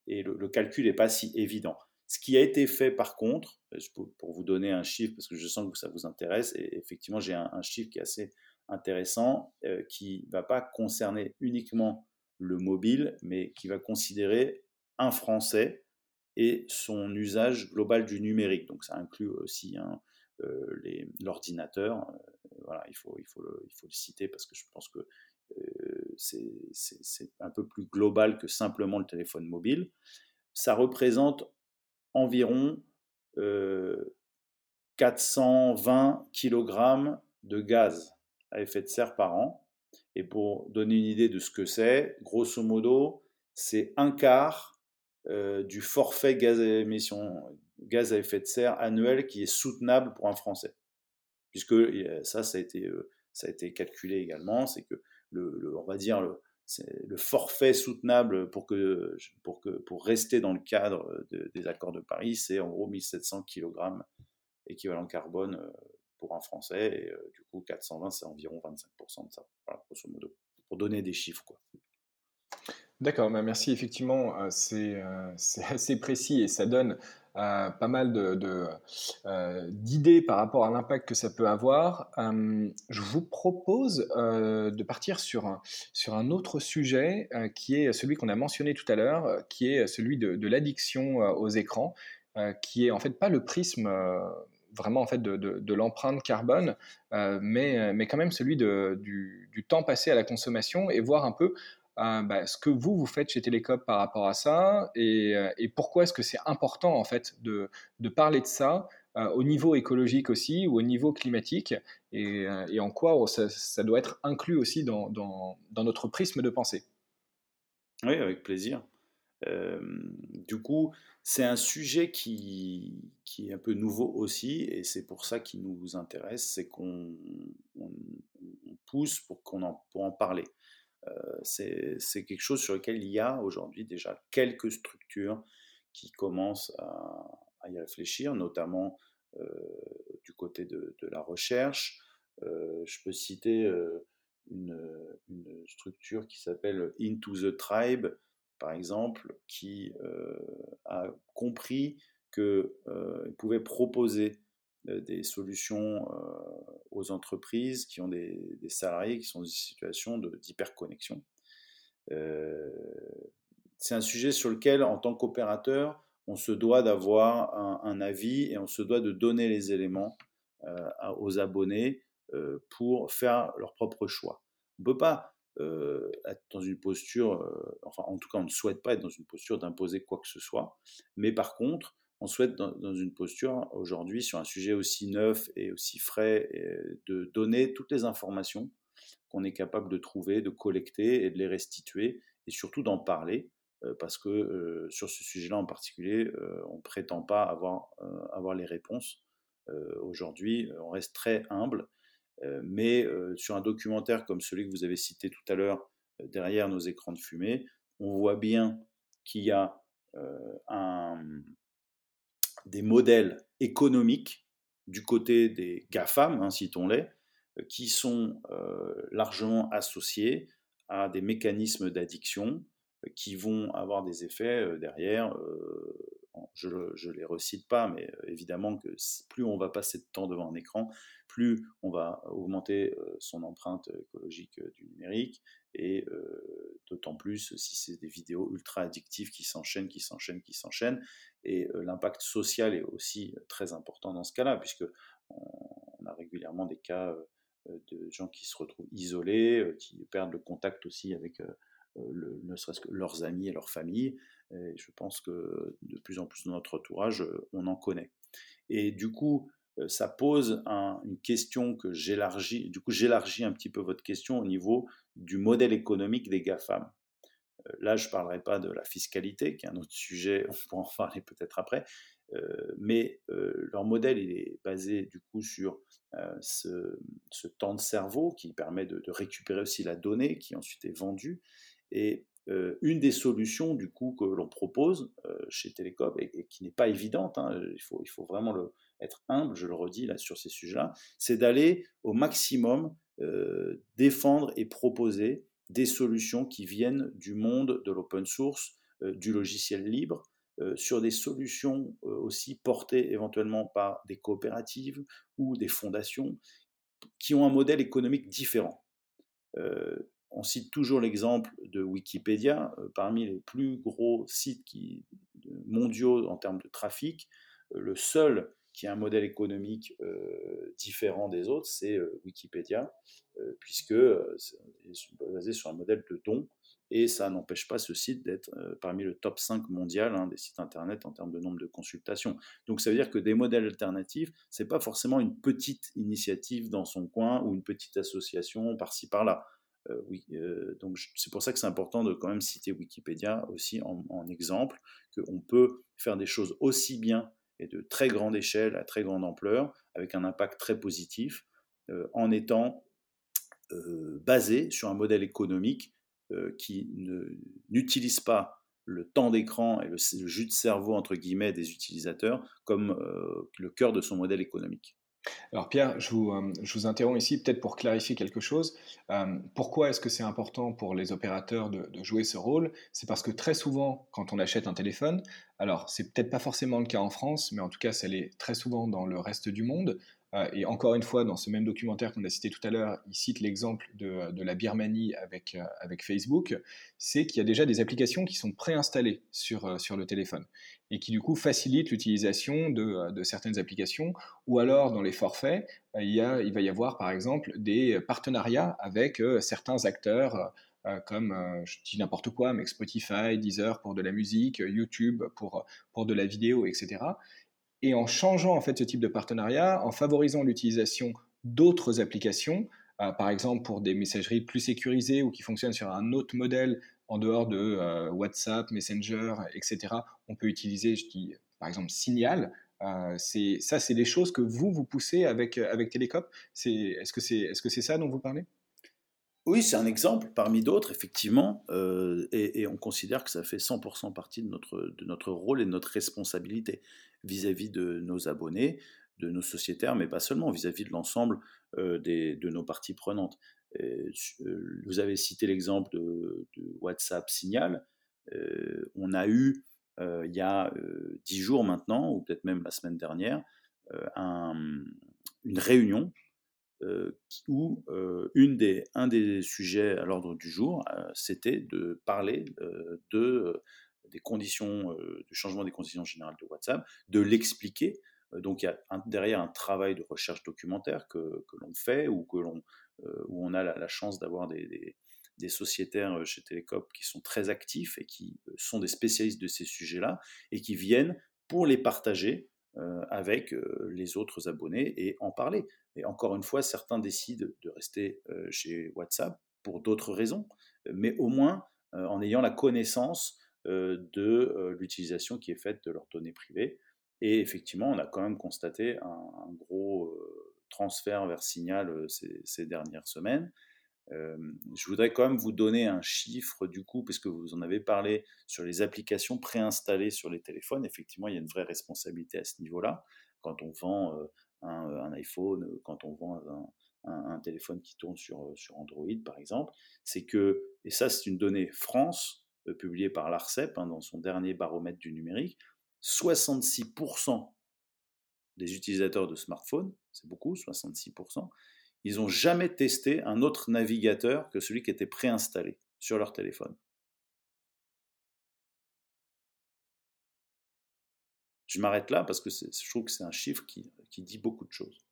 et le, calcul n'est pas si évident. Ce qui a été fait par contre, euh, pour vous donner un chiffre, parce que je sens que ça vous intéresse, et effectivement j'ai un, chiffre qui est assez intéressant, euh, qui ne va pas concerner uniquement le mobile, mais qui va considérer un Français et son usage global du numérique. Donc ça inclut aussi hein, euh, l'ordinateur. voilà, il faut, il, faut le, il faut le citer parce que je pense que c'est un peu plus global que simplement le téléphone mobile. Ça représente environ 420 euh, kg de gaz à effet de serre par an. Et pour donner une idée de ce que c'est, grosso modo, c'est un quart euh, du forfait gaz à, émission, gaz à effet de serre annuel qui est soutenable pour un Français. Puisque ça, ça a été, euh, ça a été calculé également, c'est que le, on va dire, le, le forfait soutenable pour, que, pour, que, pour rester dans le cadre des accords de Paris, c'est en gros 1700 kg équivalent carbone euh, pour un Français, et euh, du coup 420 c'est environ 25% de ça, grosso modo, pour donner des chiffres. Quoi. D'accord, bah, merci. Effectivement, euh, c'est [laughs] assez précis et ça donne pas mal d'idées par rapport à l'impact que ça peut avoir. je vous propose de partir sur un, autre sujet qui est celui qu'on a mentionné tout à l'heure, qui est celui de, l'addiction aux écrans, qui est en fait pas le prisme vraiment en fait de, l'empreinte carbone, mais, quand même celui du, temps passé à la consommation et voir un peu euh, bah, ce que vous, vous faites chez Télécom par rapport à ça et, euh, pourquoi est-ce que c'est important en fait de, parler de ça euh, au niveau écologique aussi ou au niveau climatique et, en quoi ça, doit être inclus aussi dans, notre prisme de pensée? Oui, avec plaisir. du coup, c'est un sujet qui, qui, est un peu nouveau aussi, et c'est pour ça qu'il nous intéresse, c'est qu'on pousse pour qu'on en, pour en parler. Euh, c'est quelque chose sur lequel il y a aujourd'hui déjà quelques structures qui commencent à, y réfléchir, notamment euh, du côté de, la recherche. Euh, je peux citer une, structure qui s'appelle Into the Tribe, par exemple, qui a compris qu'il pouvait proposer des solutions euh, aux entreprises qui ont des, salariés qui sont dans une situation d'hyperconnexion. Euh, c'est un sujet sur lequel, en tant qu'opérateur, on se doit d'avoir un, avis et on se doit de donner les éléments aux abonnés pour faire leur propre choix. On ne peut pas être dans une posture, enfin en tout cas on ne souhaite pas être dans une posture d'imposer quoi que ce soit, mais par contre on souhaite dans, une posture aujourd'hui sur un sujet aussi neuf et aussi frais de donner toutes les informations qu'on est capable de trouver, de collecter et de les restituer et surtout d'en parler euh, parce que euh, sur ce sujet-là en particulier, euh, on ne prétend pas avoir, avoir les réponses. aujourd'hui, on reste très humble, mais sur un documentaire comme celui que vous avez cité tout à l'heure, derrière nos écrans de fumée, on voit bien qu'il y a un, des modèles économiques du côté des GAFAM, hein, citons-les, euh, qui sont euh, largement associés à des mécanismes d'addiction euh, qui vont avoir des effets derrière. je ne les recite pas, mais évidemment que plus on va passer de temps devant un écran, plus on va augmenter son empreinte écologique du numérique, et d'autant plus si c'est des vidéos ultra addictives qui s'enchaînent, qui s'enchaînent, qui s'enchaînent. Et l'impact social est aussi très important dans ce cas-là, puisque on, a régulièrement des cas de gens qui se retrouvent isolés, qui perdent le contact aussi avec ne serait-ce leurs amis et leurs familles. Et je pense que de plus en plus dans notre entourage, on en connaît. Et du coup, ça pose une question que j'élargis, du coup j'élargis un petit peu votre question au niveau du modèle économique des GAFAM. Euh, là, je ne parlerai pas de la fiscalité, qui est un autre sujet, on pourra en parler peut-être après, euh, mais euh, leur modèle est basé du coup sur ce, temps de cerveau qui permet de, récupérer aussi la donnée qui ensuite est vendue. Et une des solutions du coup que l'on propose chez Télécom et, qui n'est pas évidente, hein, il, faut, vraiment être humble, je le redis là sur ces sujets-là, c'est d'aller au maximum euh, défendre et proposer des solutions qui viennent du monde de l'open source, euh, du logiciel libre, euh, sur des solutions aussi portées éventuellement par des coopératives ou des fondations qui ont un modèle économique différent. on cite toujours l'exemple de Wikipédia, parmi les plus gros sites qui, mondiaux en termes de trafic, le seul qui a un modèle économique euh, différent des autres, c'est euh, Wikipédia, euh, puisque c'est basé sur un modèle de don, et ça n'empêche pas ce site d'être parmi le top 5 mondial hein, des sites Internet en termes de nombre de consultations. Donc ça veut dire que des modèles alternatifs, ce n'est pas forcément une petite initiative dans son coin ou une petite association par-ci par-là. oui, donc c'est pour ça que c'est important de quand même citer Wikipédia aussi en, en exemple, qu'on peut faire des choses aussi bien et de très grande échelle, à très grande ampleur, avec un impact très positif, euh, en étant basé sur un modèle économique qui n'utilise pas le temps d'écran et le, jus de cerveau, entre guillemets, des utilisateurs comme le cœur de son modèle économique. Alors Pierre, je vous, interromps ici peut-être pour clarifier quelque chose. pourquoi est-ce que c'est important pour les opérateurs de, de jouer ce rôle? C'est parce que très souvent, quand on achète un téléphone, alors c'est peut-être pas forcément le cas en France, mais en tout cas, ça l'est très souvent dans le reste du monde. Euh, et encore une fois, dans ce même documentaire qu'on a cité tout à l'heure, il cite l'exemple de, la Birmanie avec, euh, avec Facebook, c'est qu'il y a déjà des applications qui sont préinstallées sur, euh, sur le téléphone et qui du coup facilitent l'utilisation de, certaines applications. Ou alors, dans les forfaits, il, il va y avoir par exemple des partenariats avec certains acteurs. comme, je dis n'importe quoi, mais Spotify, Deezer pour de la musique, YouTube pour, pour de la vidéo, etc. Et en changeant en fait ce type de partenariat, en favorisant l'utilisation d'autres applications, euh, par exemple pour des messageries plus sécurisées ou qui fonctionnent sur un autre modèle en dehors de euh, WhatsApp, Messenger, etc. On peut utiliser, je dis par exemple Signal. Euh, ça, c'est des choses que vous vous poussez avec avec Télécop. Est-ce que c'est est-ce que c'est ça dont vous parlez? Oui, c'est un exemple parmi d'autres, effectivement, et, on considère que ça fait 100% partie de notre, de notre rôle et de notre responsabilité vis-à-vis de nos abonnés, de nos sociétaires, mais pas seulement, vis-à-vis de l'ensemble euh, de nos parties prenantes. Euh, vous avez cité l'exemple de, WhatsApp Signal. Euh, on a eu, il y a dix jours maintenant, ou peut-être même la semaine dernière, une réunion où une des, un des sujets à l'ordre du jour, c'était de parler de des conditions, du changement des conditions générales de WhatsApp, de l'expliquer. Donc il y a derrière un travail de recherche documentaire que, que l'on fait ou que l'on, où on a la, chance d'avoir des, des, sociétaires chez Télécom qui sont très actifs et qui sont des spécialistes de ces sujets-là et qui viennent pour les partager avec les autres abonnés et en parler. Et encore une fois, certains décident de rester chez WhatsApp pour d'autres raisons, mais au moins en ayant la connaissance euh, de euh, l'utilisation qui est faite de leurs données privées. Et effectivement, on a quand même constaté un, gros euh, transfert vers Signal ces, dernières semaines. Je voudrais quand même vous donner un chiffre du coup, puisque vous en avez parlé sur les applications préinstallées sur les téléphones. Effectivement, il y a une vraie responsabilité à ce niveau-là. Quand on vend un, iPhone, quand on vend un, téléphone qui tourne sur, Android, par exemple, c'est que, et ça c'est une donnée France, euh, publié par l'ARCEP hein, dans son dernier baromètre du numérique, 66% des utilisateurs de smartphones, c'est beaucoup, 66%, ils n'ont jamais testé un autre navigateur que celui qui était préinstallé sur leur téléphone. Je m'arrête là parce que je trouve que c'est un chiffre qui dit beaucoup de choses.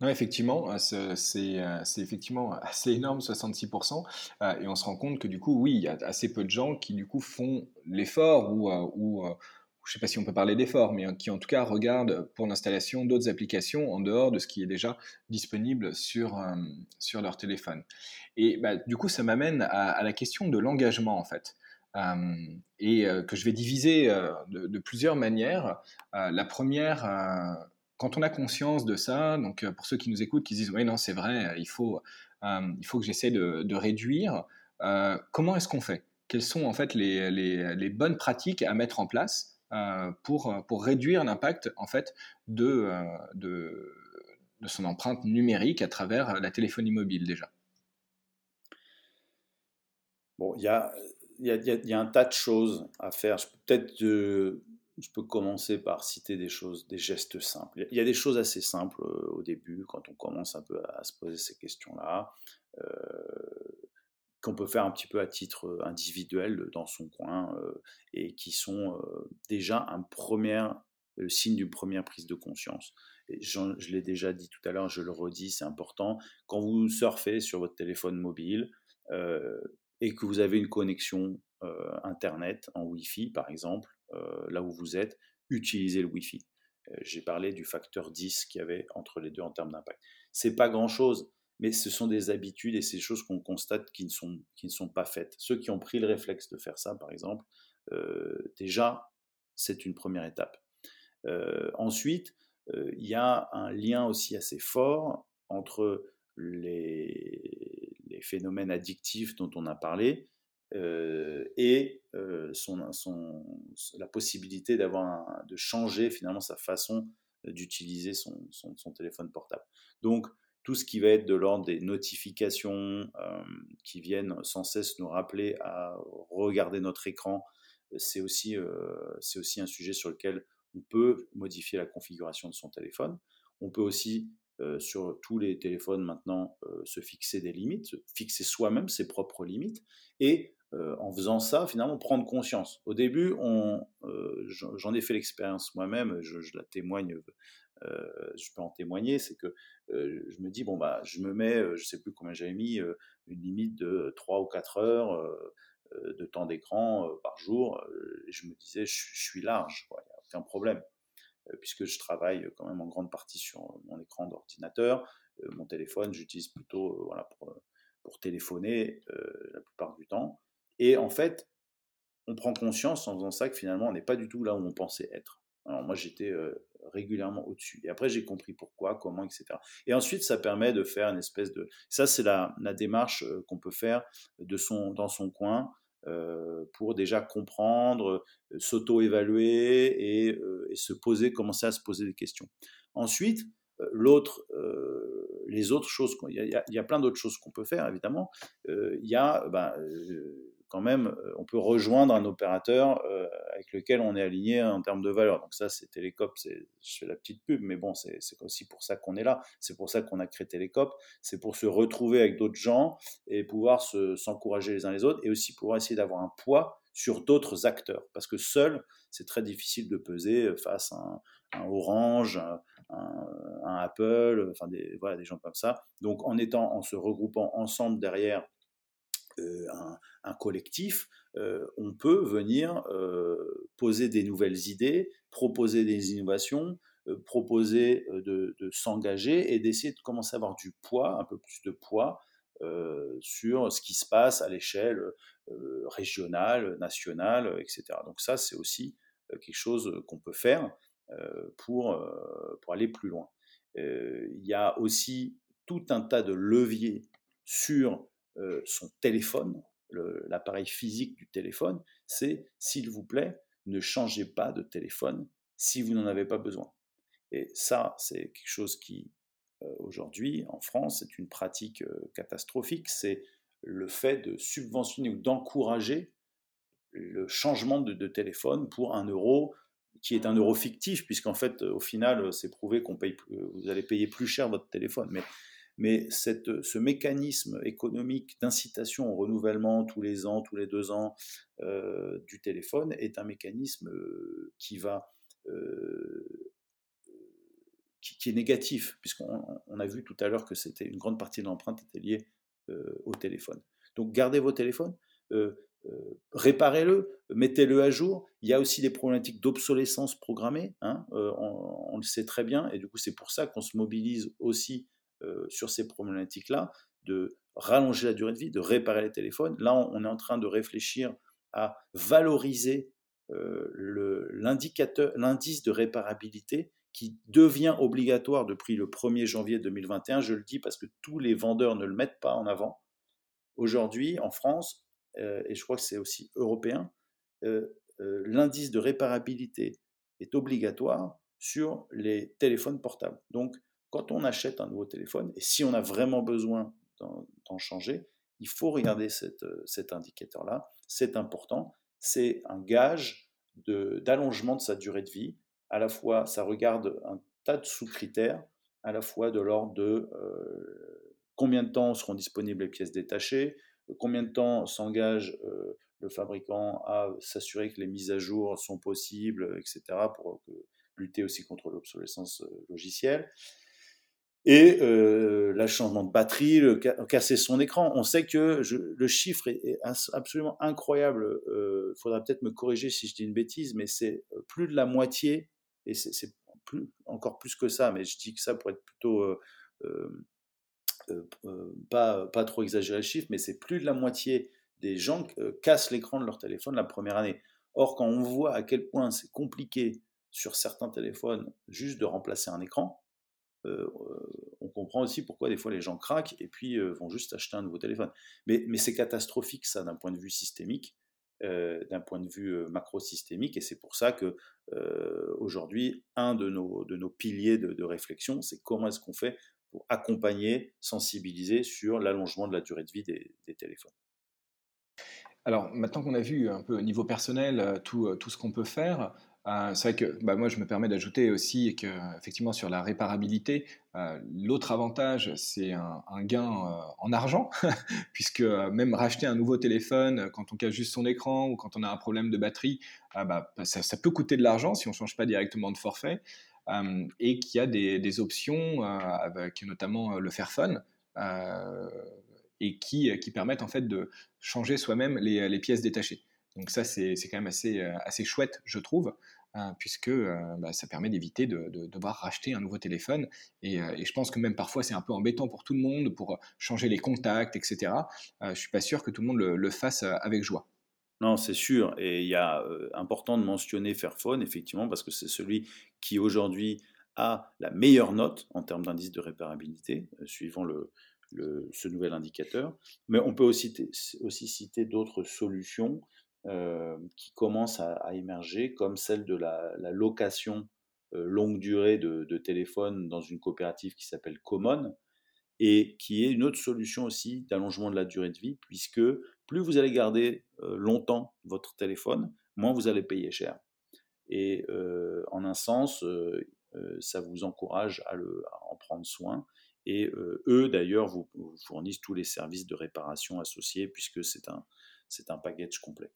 Non, effectivement, euh, euh, c'est effectivement assez énorme, 66%. Euh, et on se rend compte que du coup, oui, il y a assez peu de gens qui du coup font l'effort ou, ou je ne sais pas si on peut parler d'effort, mais qui en tout cas regardent pour l'installation d'autres applications en dehors de ce qui est déjà disponible sur, sur leur téléphone. Et bah, du coup, ça m'amène à, la question de l'engagement en fait. et que je vais diviser de, plusieurs manières. la première quand on a conscience de ça, donc euh, pour ceux qui nous écoutent, qui disent oui non c'est vrai, il faut, euh, il faut que j'essaie de, réduire. Euh, comment est-ce qu'on fait? Quelles sont en fait les, les, bonnes pratiques à mettre en place pour, pour réduire l'impact en fait de, de, de son empreinte numérique à travers la téléphonie mobile déjà Bon, il y a, y, a, y a, un tas de choses à faire. Peut-être je peux commencer par citer des choses, des gestes simples. Il y a des choses assez simples euh, au début, quand on commence un peu à, se poser ces questions-là, euh, qu'on peut faire un petit peu à titre individuel dans son coin, et qui sont déjà un premier signe d'une première prise de conscience. Et je l'ai déjà dit tout à l'heure, je le redis, c'est important. Quand vous surfez sur votre téléphone mobile et que vous avez une connexion Internet en Wi-Fi, par exemple, là où vous êtes, utilisez le Wi-Fi. J'ai parlé du facteur 10 qu'il y avait entre les deux en termes d'impact. C'est pas grand-chose, mais ce sont des habitudes et ces choses qu'on constate qui ne, sont, pas faites. Ceux qui ont pris le réflexe de faire ça, par exemple, euh, déjà, c'est une première étape. ensuite, il y a un lien aussi assez fort entre les, phénomènes addictifs dont on a parlé et la possibilité d'avoir de changer finalement sa façon d'utiliser son, son, téléphone portable. Donc, tout ce qui va être de l'ordre des notifications qui viennent sans cesse nous rappeler à regarder notre écran, c'est aussi, c'est aussi un sujet sur lequel on peut modifier la configuration de son téléphone. On peut aussi, sur tous les téléphones maintenant, se fixer des limites, fixer soi-même ses propres limites. Et en faisant ça, finalement, prendre conscience. Au début, j'en ai fait l'expérience moi-même, je, la témoigne, je peux en témoigner, c'est que je me dis, bon, bah, je me mets, je ne sais plus combien j'avais mis, une limite de 3 ou 4 heures de temps d'écran par jour. je me disais, je, suis large, il n'y a aucun problème, puisque je travaille quand même en grande partie sur mon écran d'ordinateur. mon téléphone, j'utilise plutôt pour téléphoner la plupart du temps. Et en fait, on prend conscience en faisant ça que finalement, on n'est pas du tout là où on pensait être. Alors moi, j'étais régulièrement au-dessus. Et après, j'ai compris pourquoi, comment, etc. Et ensuite, ça permet de faire une espèce de... Ça, c'est la, la, démarche qu'on peut faire de son, dans son coin pour déjà comprendre, s'auto-évaluer et, se poser, commencer à se poser des questions. Ensuite, l'autre, les autres choses, il y a, y a plein d'autres choses qu'on peut faire, évidemment. il y a... Ben, quand même, euh, on peut rejoindre un opérateur euh, avec lequel on est aligné en termes de valeur. Donc ça, c'est Télécop, fais la petite pub, mais bon, c'est aussi pour ça qu'on est là. C'est pour ça qu'on a créé Télécop. C'est pour se retrouver avec d'autres gens et pouvoir s'encourager les uns les autres et aussi pouvoir essayer d'avoir un poids sur d'autres acteurs. Parce que seul, c'est très difficile de peser face à un, Orange, un, Apple, enfin des, des gens comme ça. Donc en étant, en se regroupant ensemble derrière euh, un, collectif, euh, on peut venir euh, poser des nouvelles idées, proposer des innovations, proposer de, s'engager et d'essayer de commencer à avoir du poids, un peu plus de poids sur ce qui se passe à l'échelle régionale, nationale, etc. Donc ça, c'est aussi quelque chose qu'on peut faire pour, pour aller plus loin. Il y a aussi tout un tas de leviers sur euh, son téléphone, l'appareil physique du téléphone, c'est s'il vous plaît, ne changez pas de téléphone si vous n'en avez pas besoin. Et ça, c'est quelque chose qui, euh, aujourd'hui, en France, est une pratique euh, catastrophique, c'est le fait de subventionner ou d'encourager le changement de, téléphone pour un euro qui est un euro fictif, puisqu'en fait, au final, c'est prouvé qu'on paye, vous allez payer plus cher votre téléphone. Mais mais ce mécanisme économique d'incitation au renouvellement tous les ans, tous les deux ans euh, du téléphone est un mécanisme euh, euh, qui, est négatif, puisqu'on a vu tout à l'heure que c'était une grande partie de l'empreinte était liée au téléphone. Donc gardez vos téléphones, réparez-le, mettez-le à jour. Il y a aussi des problématiques d'obsolescence programmée, hein, on, on, le sait très bien, et du coup c'est pour ça qu'on se mobilise aussi euh, sur ces problématiques-là, de rallonger la durée de vie, de réparer les téléphones. Là, on, est en train de réfléchir à valoriser euh, l'indice de réparabilité qui devient obligatoire depuis le 1er janvier 2021. Je le dis parce que tous les vendeurs ne le mettent pas en avant. Aujourd'hui, en France, euh, et je crois que c'est aussi européen, l'indice de réparabilité est obligatoire sur les téléphones portables. Donc, quand on achète un nouveau téléphone, et si on a vraiment besoin d'en changer, il faut regarder euh, cet indicateur-là. C'est important. C'est un gage d'allongement de, sa durée de vie. À la fois, ça regarde un tas de sous-critères, à la fois de l'ordre de euh, combien de temps seront disponibles les pièces détachées, combien de temps s'engage euh, le fabricant à s'assurer que les mises à jour sont possibles, etc., pour lutter aussi contre l'obsolescence logicielle et euh, le changement de batterie, casser son écran. On sait que le chiffre est, absolument incroyable. Il euh, faudra peut-être me corriger si je dis une bêtise, mais c'est euh, plus de la moitié, et c'est encore plus que ça, mais je dis que ça pour être plutôt euh, pas, pas trop exagéré le chiffre, mais c'est plus de la moitié des gens cassent l'écran de leur téléphone la première année. Or, quand on voit à quel point c'est compliqué sur certains téléphones juste de remplacer un écran, on on comprend aussi pourquoi des fois les gens craquent et puis vont juste acheter un nouveau téléphone. Mais, c'est catastrophique ça d'un point de vue systémique. d'un point de vue macro-systémique, et c'est pour ça que aujourd'hui, un de nos, de nos piliers de, de réflexion, c'est comment est-ce qu'on fait pour accompagner, sensibiliser sur l'allongement de la durée de vie des, des téléphones. Alors maintenant qu'on a vu un peu au niveau personnel tout, tout ce qu'on peut faire, euh, c'est vrai que bah, moi, je me permets d'ajouter aussi que, effectivement, sur la réparabilité, euh, l'autre avantage, c'est un, gain euh, en argent, [laughs] puisque même racheter un nouveau téléphone quand on casse juste son écran ou quand on a un problème de batterie, bah, ça, peut coûter de l'argent si on ne change pas directement de forfait, et qu'il y a des, options, avec notamment le Fairphone, et qui, qui, permettent en fait de changer soi-même les, les pièces détachées. Donc ça, c'est quand même assez, assez chouette, je trouve. Hein, puisque bah, ça permet d'éviter de, devoir racheter un nouveau téléphone. Et, je pense que même parfois c'est un peu embêtant pour tout le monde, pour changer les contacts, etc. je suis pas sûr que tout le monde le, fasse avec joie. Non, c'est sûr. Et il y a important de mentionner Fairphone, effectivement, parce que c'est celui qui aujourd'hui a la meilleure note en termes d'indice de réparabilité, suivant le, ce nouvel indicateur. Mais on peut aussi, aussi citer d'autres solutions euh, qui commence à, émerger, comme celle de la, location euh, longue durée de, téléphone dans une coopérative qui s'appelle Common, et qui est une autre solution aussi d'allongement de la durée de vie, puisque plus vous allez garder euh, longtemps votre téléphone, moins vous allez payer cher. Et en un sens, ça vous encourage à, en prendre soin. Et eux, d'ailleurs, vous, fournissent tous les services de réparation associés, puisque c'est un, c'est un package complet.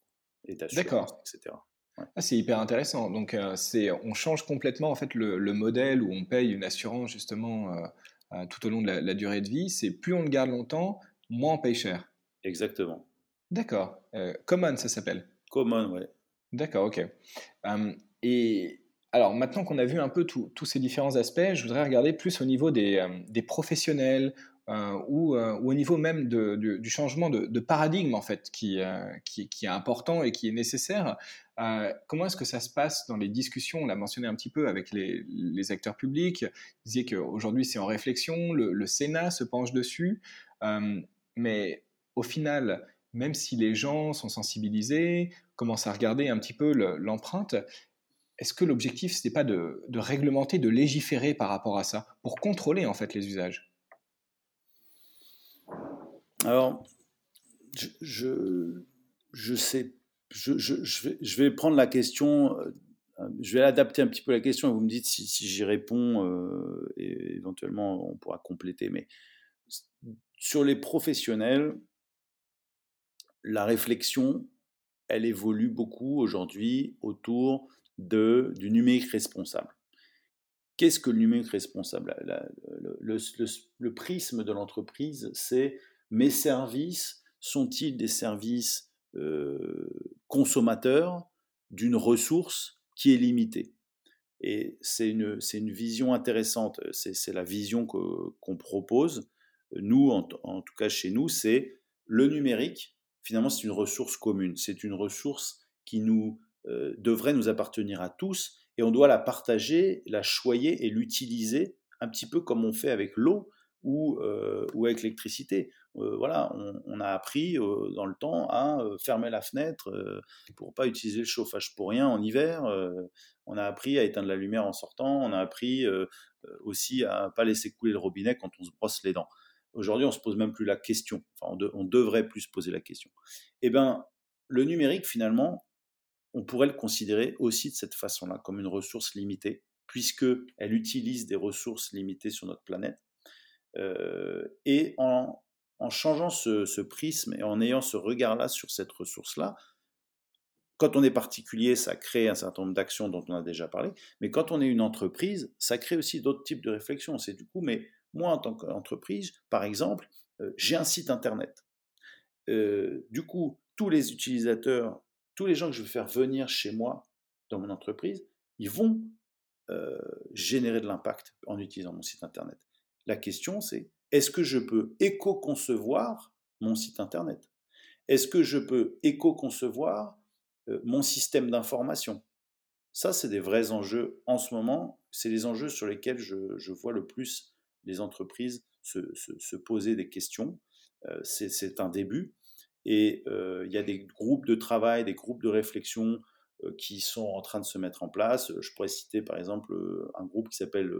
D'accord. etc. Ah, c'est hyper intéressant. Donc, euh, c'est, on change complètement en fait le, modèle où on paye une assurance justement euh, euh, tout au long de la, durée de vie. C'est plus on le garde longtemps, moins on paye cher. Exactement. D'accord. Common, ça s'appelle. Common, ouais. D'accord, ok. et alors maintenant qu'on a vu un peu tous ces différents aspects, je voudrais regarder plus au niveau des, des professionnels, euh, ou, euh, au niveau même du changement de, paradigme en fait qui, euh, qui, est important et qui est nécessaire. comment est-ce que ça se passe dans les discussions? On l'a mentionné un petit peu avec les, les acteurs publics. Vous disiez qu'aujourd'hui c'est en réflexion, le, Sénat se penche dessus, mais au final, même si les gens sont sensibilisés, commencent à regarder un petit peu l'empreinte, est-ce que l'objectif, ce n'est pas de, de, réglementer, de légiférer par rapport à ça, pour contrôler en fait les usages? Alors, je, je, sais, je, je, vais, je vais prendre la question, euh, je vais adapter un petit peu la question et vous me dites si, si j'y réponds euh, et éventuellement on pourra compléter. Mais sur les professionnels, la réflexion, elle évolue beaucoup aujourd'hui autour de, du numérique responsable. Qu'est-ce que le numérique responsable? Le, le, le, prisme de l'entreprise, c'est mes services sont-ils des services consommateurs d'une ressource qui est limitée? Et c'est une, une, vision intéressante, c'est la vision qu'on propose. Nous, en, tout cas chez nous, c'est le numérique, finalement c'est une ressource commune, c'est une ressource qui nous devrait nous appartenir à tous et on doit la partager, la choyer et l'utiliser un petit peu comme on fait avec l'eau ou, ou avec l'électricité. Euh, voilà, on, a appris euh, dans le temps à euh, fermer la fenêtre pour pas utiliser le chauffage pour rien en hiver. on a appris à éteindre la lumière en sortant. On a appris aussi à pas laisser couler le robinet quand on se brosse les dents. Aujourd'hui, on se pose même plus la question. Enfin, on, devrait plus se poser la question. Eh bien, le numérique, finalement, on pourrait le considérer aussi de cette façon-là, comme une ressource limitée, puisqu'elle utilise des ressources limitées sur notre planète. et en en changeant ce, prisme et en ayant ce regard-là sur cette ressource-là, quand on est particulier, ça crée un certain nombre d'actions dont on a déjà parlé, mais quand on est une entreprise, ça crée aussi d'autres types de réflexions. C'est du coup, mais moi en tant qu'entreprise, par exemple, euh, j'ai un site internet. Euh, du coup, tous les utilisateurs, tous les gens que je veux faire venir chez moi dans mon entreprise, ils vont euh, générer de l'impact en utilisant mon site internet. La question, c'est est-ce que je peux éco-concevoir mon site Internet? Est-ce que je peux éco-concevoir euh, mon système d'information? Ça, c'est des vrais enjeux en ce moment. C'est les enjeux sur lesquels je, vois le plus les entreprises se, poser des questions. C'est un début. Et il y a des groupes de travail, des groupes de réflexion qui sont en train de se mettre en place. Je pourrais citer par exemple un groupe qui s'appelle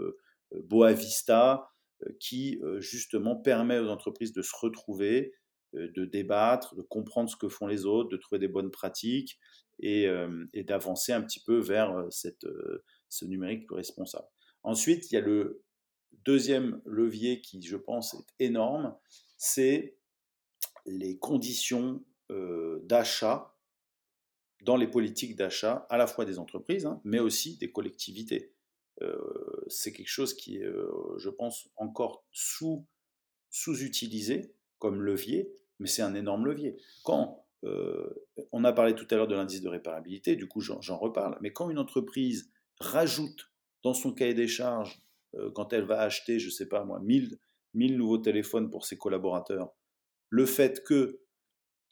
Boavista, qui justement permet aux entreprises de se retrouver, de débattre, de comprendre ce que font les autres, de trouver des bonnes pratiques et, d'avancer un petit peu vers ce numérique plus responsable. Ensuite, il y a le deuxième levier qui, je pense, est énorme, c'est les conditions d'achat dans les politiques d'achat, à la fois des entreprises, hein, mais aussi des collectivités. C'est quelque chose qui est, je pense, encore sous, sous-utilisé comme levier, mais c'est un énorme levier. Quand on a parlé tout à l'heure de l'indice de réparabilité, du coup j'en reparle, mais quand une entreprise rajoute dans son cahier des charges, quand elle va acheter, je ne sais pas moi, 1000, 1000 nouveaux téléphones pour ses collaborateurs, le fait que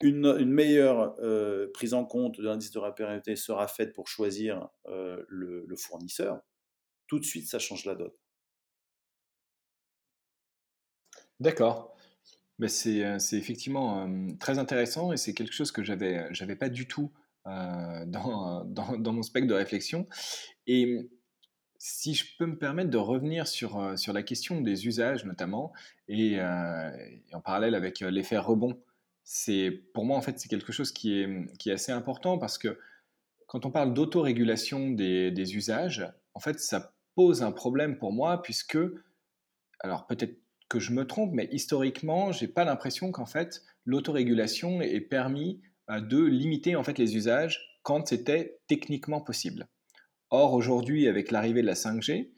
une, meilleure euh, prise en compte de l'indice de réparabilité sera faite pour choisir euh, le, fournisseur, tout de suite, ça change la donne. D'accord. Mais euh, c'est effectivement très intéressant et c'est quelque chose que j'avais n'avais pas du tout [laughs] dans, dans, mon spectre de réflexion. Et si je peux me permettre de revenir sur, sur la question des usages notamment, et, en parallèle avec l'effet rebond c'est pour moi en fait c'est quelque chose qui est, qui est assez important parce que quand on parle d'autorégulation des, des usages, en fait ça pose un problème pour moi puisque alors peut-être que je me trompe, mais historiquement, j'ai pas l'impression qu'en fait l'autorégulation ait permis euh, de limiter en fait les usages quand c'était techniquement possible. Or aujourd'hui, avec l'arrivée de la 5G,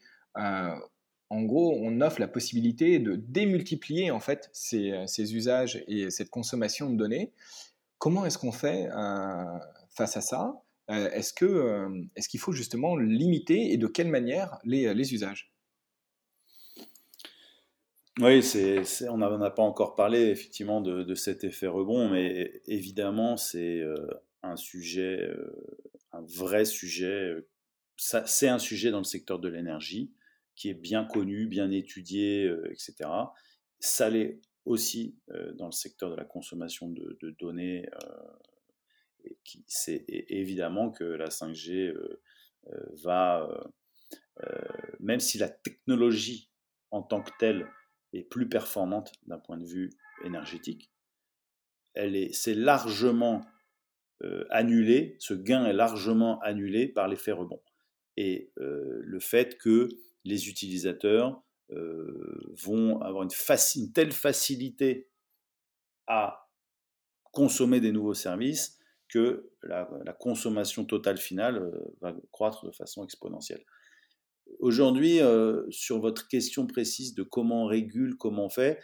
en gros, on offre la possibilité de démultiplier en fait ces, usages et cette consommation de données. Comment est-ce qu'on fait euh, face à ça? Euh, Est-ce euh, est-ce qu'il faut justement limiter et de quelle manière les, usages? Oui, on n'a pas encore parlé effectivement de, cet effet rebond, mais évidemment c'est un sujet, un vrai sujet. c'est un sujet dans le secteur de l'énergie qui est bien connu, bien étudié, euh, etc. Ça l'est aussi euh, dans le secteur de la consommation de, données. Euh, c'est évidemment que la 5G va, même si la technologie en tant que telle est plus performante d'un point de vue énergétique, elle est, c'est largement annulé, ce gain est largement annulé par l'effet rebond. Et le fait que les utilisateurs euh, vont avoir une, telle facilité à consommer des nouveaux services que la, consommation totale finale euh, va croître de façon exponentielle. Aujourd'hui, euh, sur votre question précise de comment on régule, comment on fait,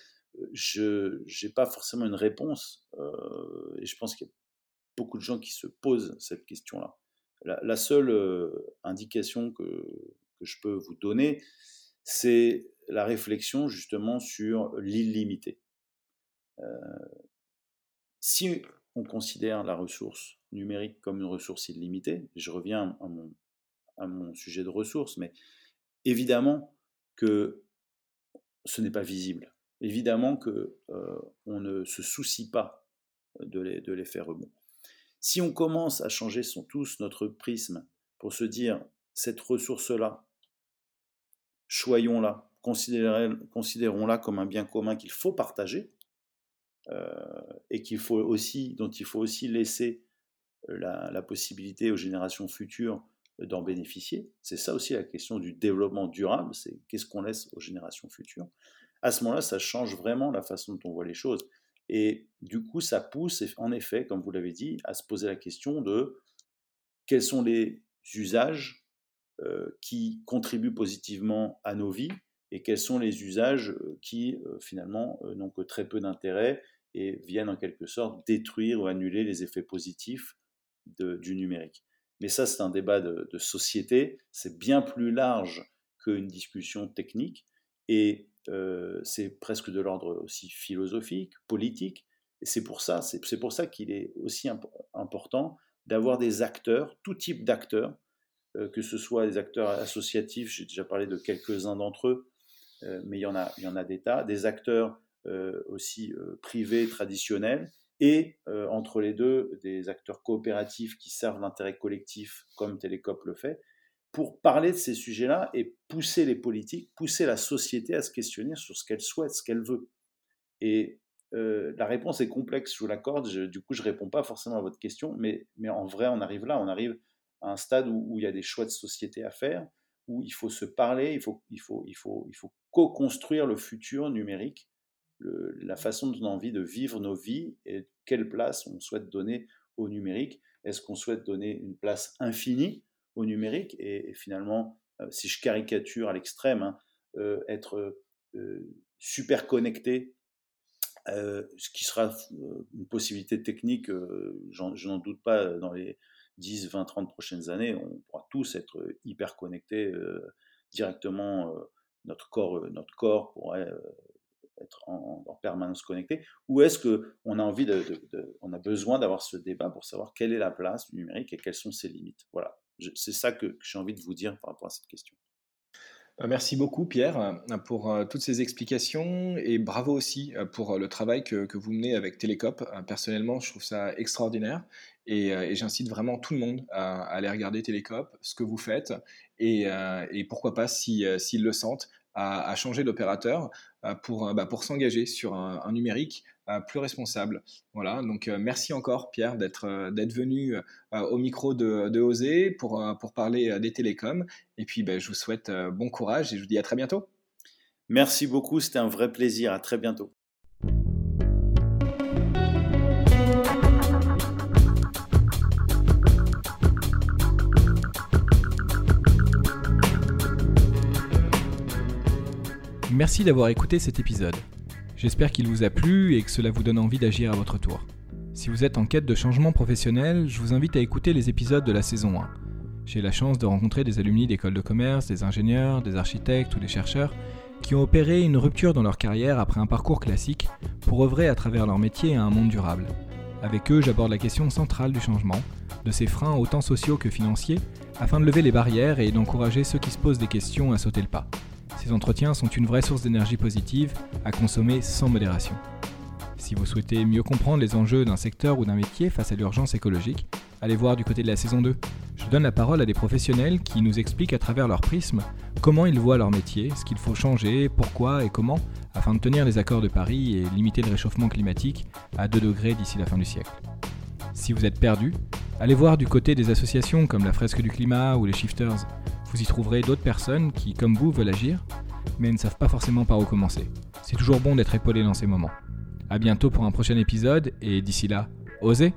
je n'ai pas forcément une réponse. et je pense qu'il y a beaucoup de gens qui se posent cette question-là. La, seule indication que, je peux vous donner, c'est la réflexion justement sur l'illimité. Euh, si on considère la ressource numérique comme une ressource illimitée, je reviens à mon, sujet de ressources, mais évidemment que ce n'est pas visible. Évidemment que euh, on ne se soucie pas de l'effet rebond. Si on commence à changer son, tous notre prisme pour se dire cette ressource-là, choyons-la, considérons-la comme un bien commun qu'il faut partager et qu'il faut aussi, dont il faut aussi laisser euh, la, possibilité aux générations futures d'en bénéficier. C'est ça aussi la question du développement durable, c'est qu'est-ce qu'on laisse aux générations futures. À ce moment-là, ça change vraiment la façon dont on voit les choses. Et du coup, ça pousse, en effet, comme vous l'avez dit, à se poser la question de quels sont les usages euh, qui contribuent positivement à nos vies et quels sont les usages euh, qui euh, finalement n'ont que très peu d'intérêt et viennent en quelque sorte détruire ou annuler les effets positifs du numérique. Mais ça, c'est un débat de, société, c'est bien plus large qu'une discussion technique, et c'est presque de l'ordre aussi philosophique, politique, et c'est pour ça, c'est pour ça qu'il est aussi important d'avoir des acteurs, tout type d'acteurs, euh, que ce soit des acteurs associatifs, j'ai déjà parlé de quelques-uns d'entre eux, mais il y en a, il y en a des tas, des acteurs aussi privés traditionnels et entre les deux des acteurs coopératifs qui servent l'intérêt collectif comme Télécop le fait pour parler de ces sujets-là et pousser les politiques, pousser la société à se questionner sur ce qu'elle souhaite, ce qu'elle veut. Et euh, la réponse est complexe, je vous l'accorde. Du coup, je ne réponds pas forcément à votre question, mais, mais en vrai, on arrive là. On arrive à un stade où, il y a des choix de société à faire, où il faut se parler, il faut, il faut, il faut, il faut co-construire le futur numérique, la façon dont on a envie de vivre nos vies et quelle place on souhaite donner au numérique. Est-ce qu'on souhaite donner une place infinie au numérique et, finalement, euh, si je caricature à l'extrême, hein, euh, être super connecté euh, ce qui sera euh, une possibilité technique, euh, je n'en doute pas, dans les 10, 20, 30 prochaines années, on pourra tous être hyper connectés directement. Notre corps, notre corps pourrait être en, permanence connecté? Ou est-ce que on a envie de, on a besoin d'avoir ce débat pour savoir quelle est la place du numérique et quelles sont ses limites? Voilà, c'est ça que j'ai envie de vous dire par rapport à cette question. Euh, merci beaucoup Pierre euh, pour euh, toutes ces explications et bravo aussi pour le travail que, vous menez avec Télécop. Personnellement, je trouve ça extraordinaire et, j'incite vraiment tout le monde à, aller regarder Télécop, ce que vous faites et, pourquoi pas, s'ils le sentent, à, changer d'opérateur pour, bah, pour s'engager sur un numérique plus responsable. Voilà, donc euh, merci encore Pierre d'être euh, venu euh, au micro de, de Oser pour, pour parler des télécoms. Et puis ben, je vous souhaite bon courage et je vous dis à très bientôt. Merci beaucoup, c'était un vrai plaisir. À très bientôt. Merci d'avoir écouté cet épisode. J'espère qu'il vous a plu et que cela vous donne envie d'agir à votre tour. Si vous êtes en quête de changement professionnel, je vous invite à écouter les épisodes de la saison 1. J'ai la chance de rencontrer des alumni d'écoles de commerce, des ingénieurs, des architectes ou des chercheurs qui ont opéré une rupture dans leur carrière après un parcours classique pour œuvrer à travers leur métier à un monde durable. Avec eux, j'aborde la question centrale du changement, de ses freins autant sociaux que financiers, afin de lever les barrières et d'encourager ceux qui se posent des questions à sauter le pas. Ces entretiens sont une vraie source d'énergie positive à consommer sans modération. Si vous souhaitez mieux comprendre les enjeux d'un secteur ou d'un métier face à l'urgence écologique, allez voir du côté de la saison 2. Je donne la parole à des professionnels qui nous expliquent à travers leur prisme comment ils voient leur métier, ce qu'il faut changer, pourquoi et comment, afin de tenir les accords de Paris et limiter le réchauffement climatique à 2 degrés d'ici la fin du siècle. Si vous êtes perdu, allez voir du côté des associations comme la Fresque du Climat ou les Shifters. Vous y trouverez d'autres personnes qui, comme vous, veulent agir, mais ne savent pas forcément par où commencer. C'est toujours bon d'être épaulé dans ces moments. A bientôt pour un prochain épisode, et d'ici là, osez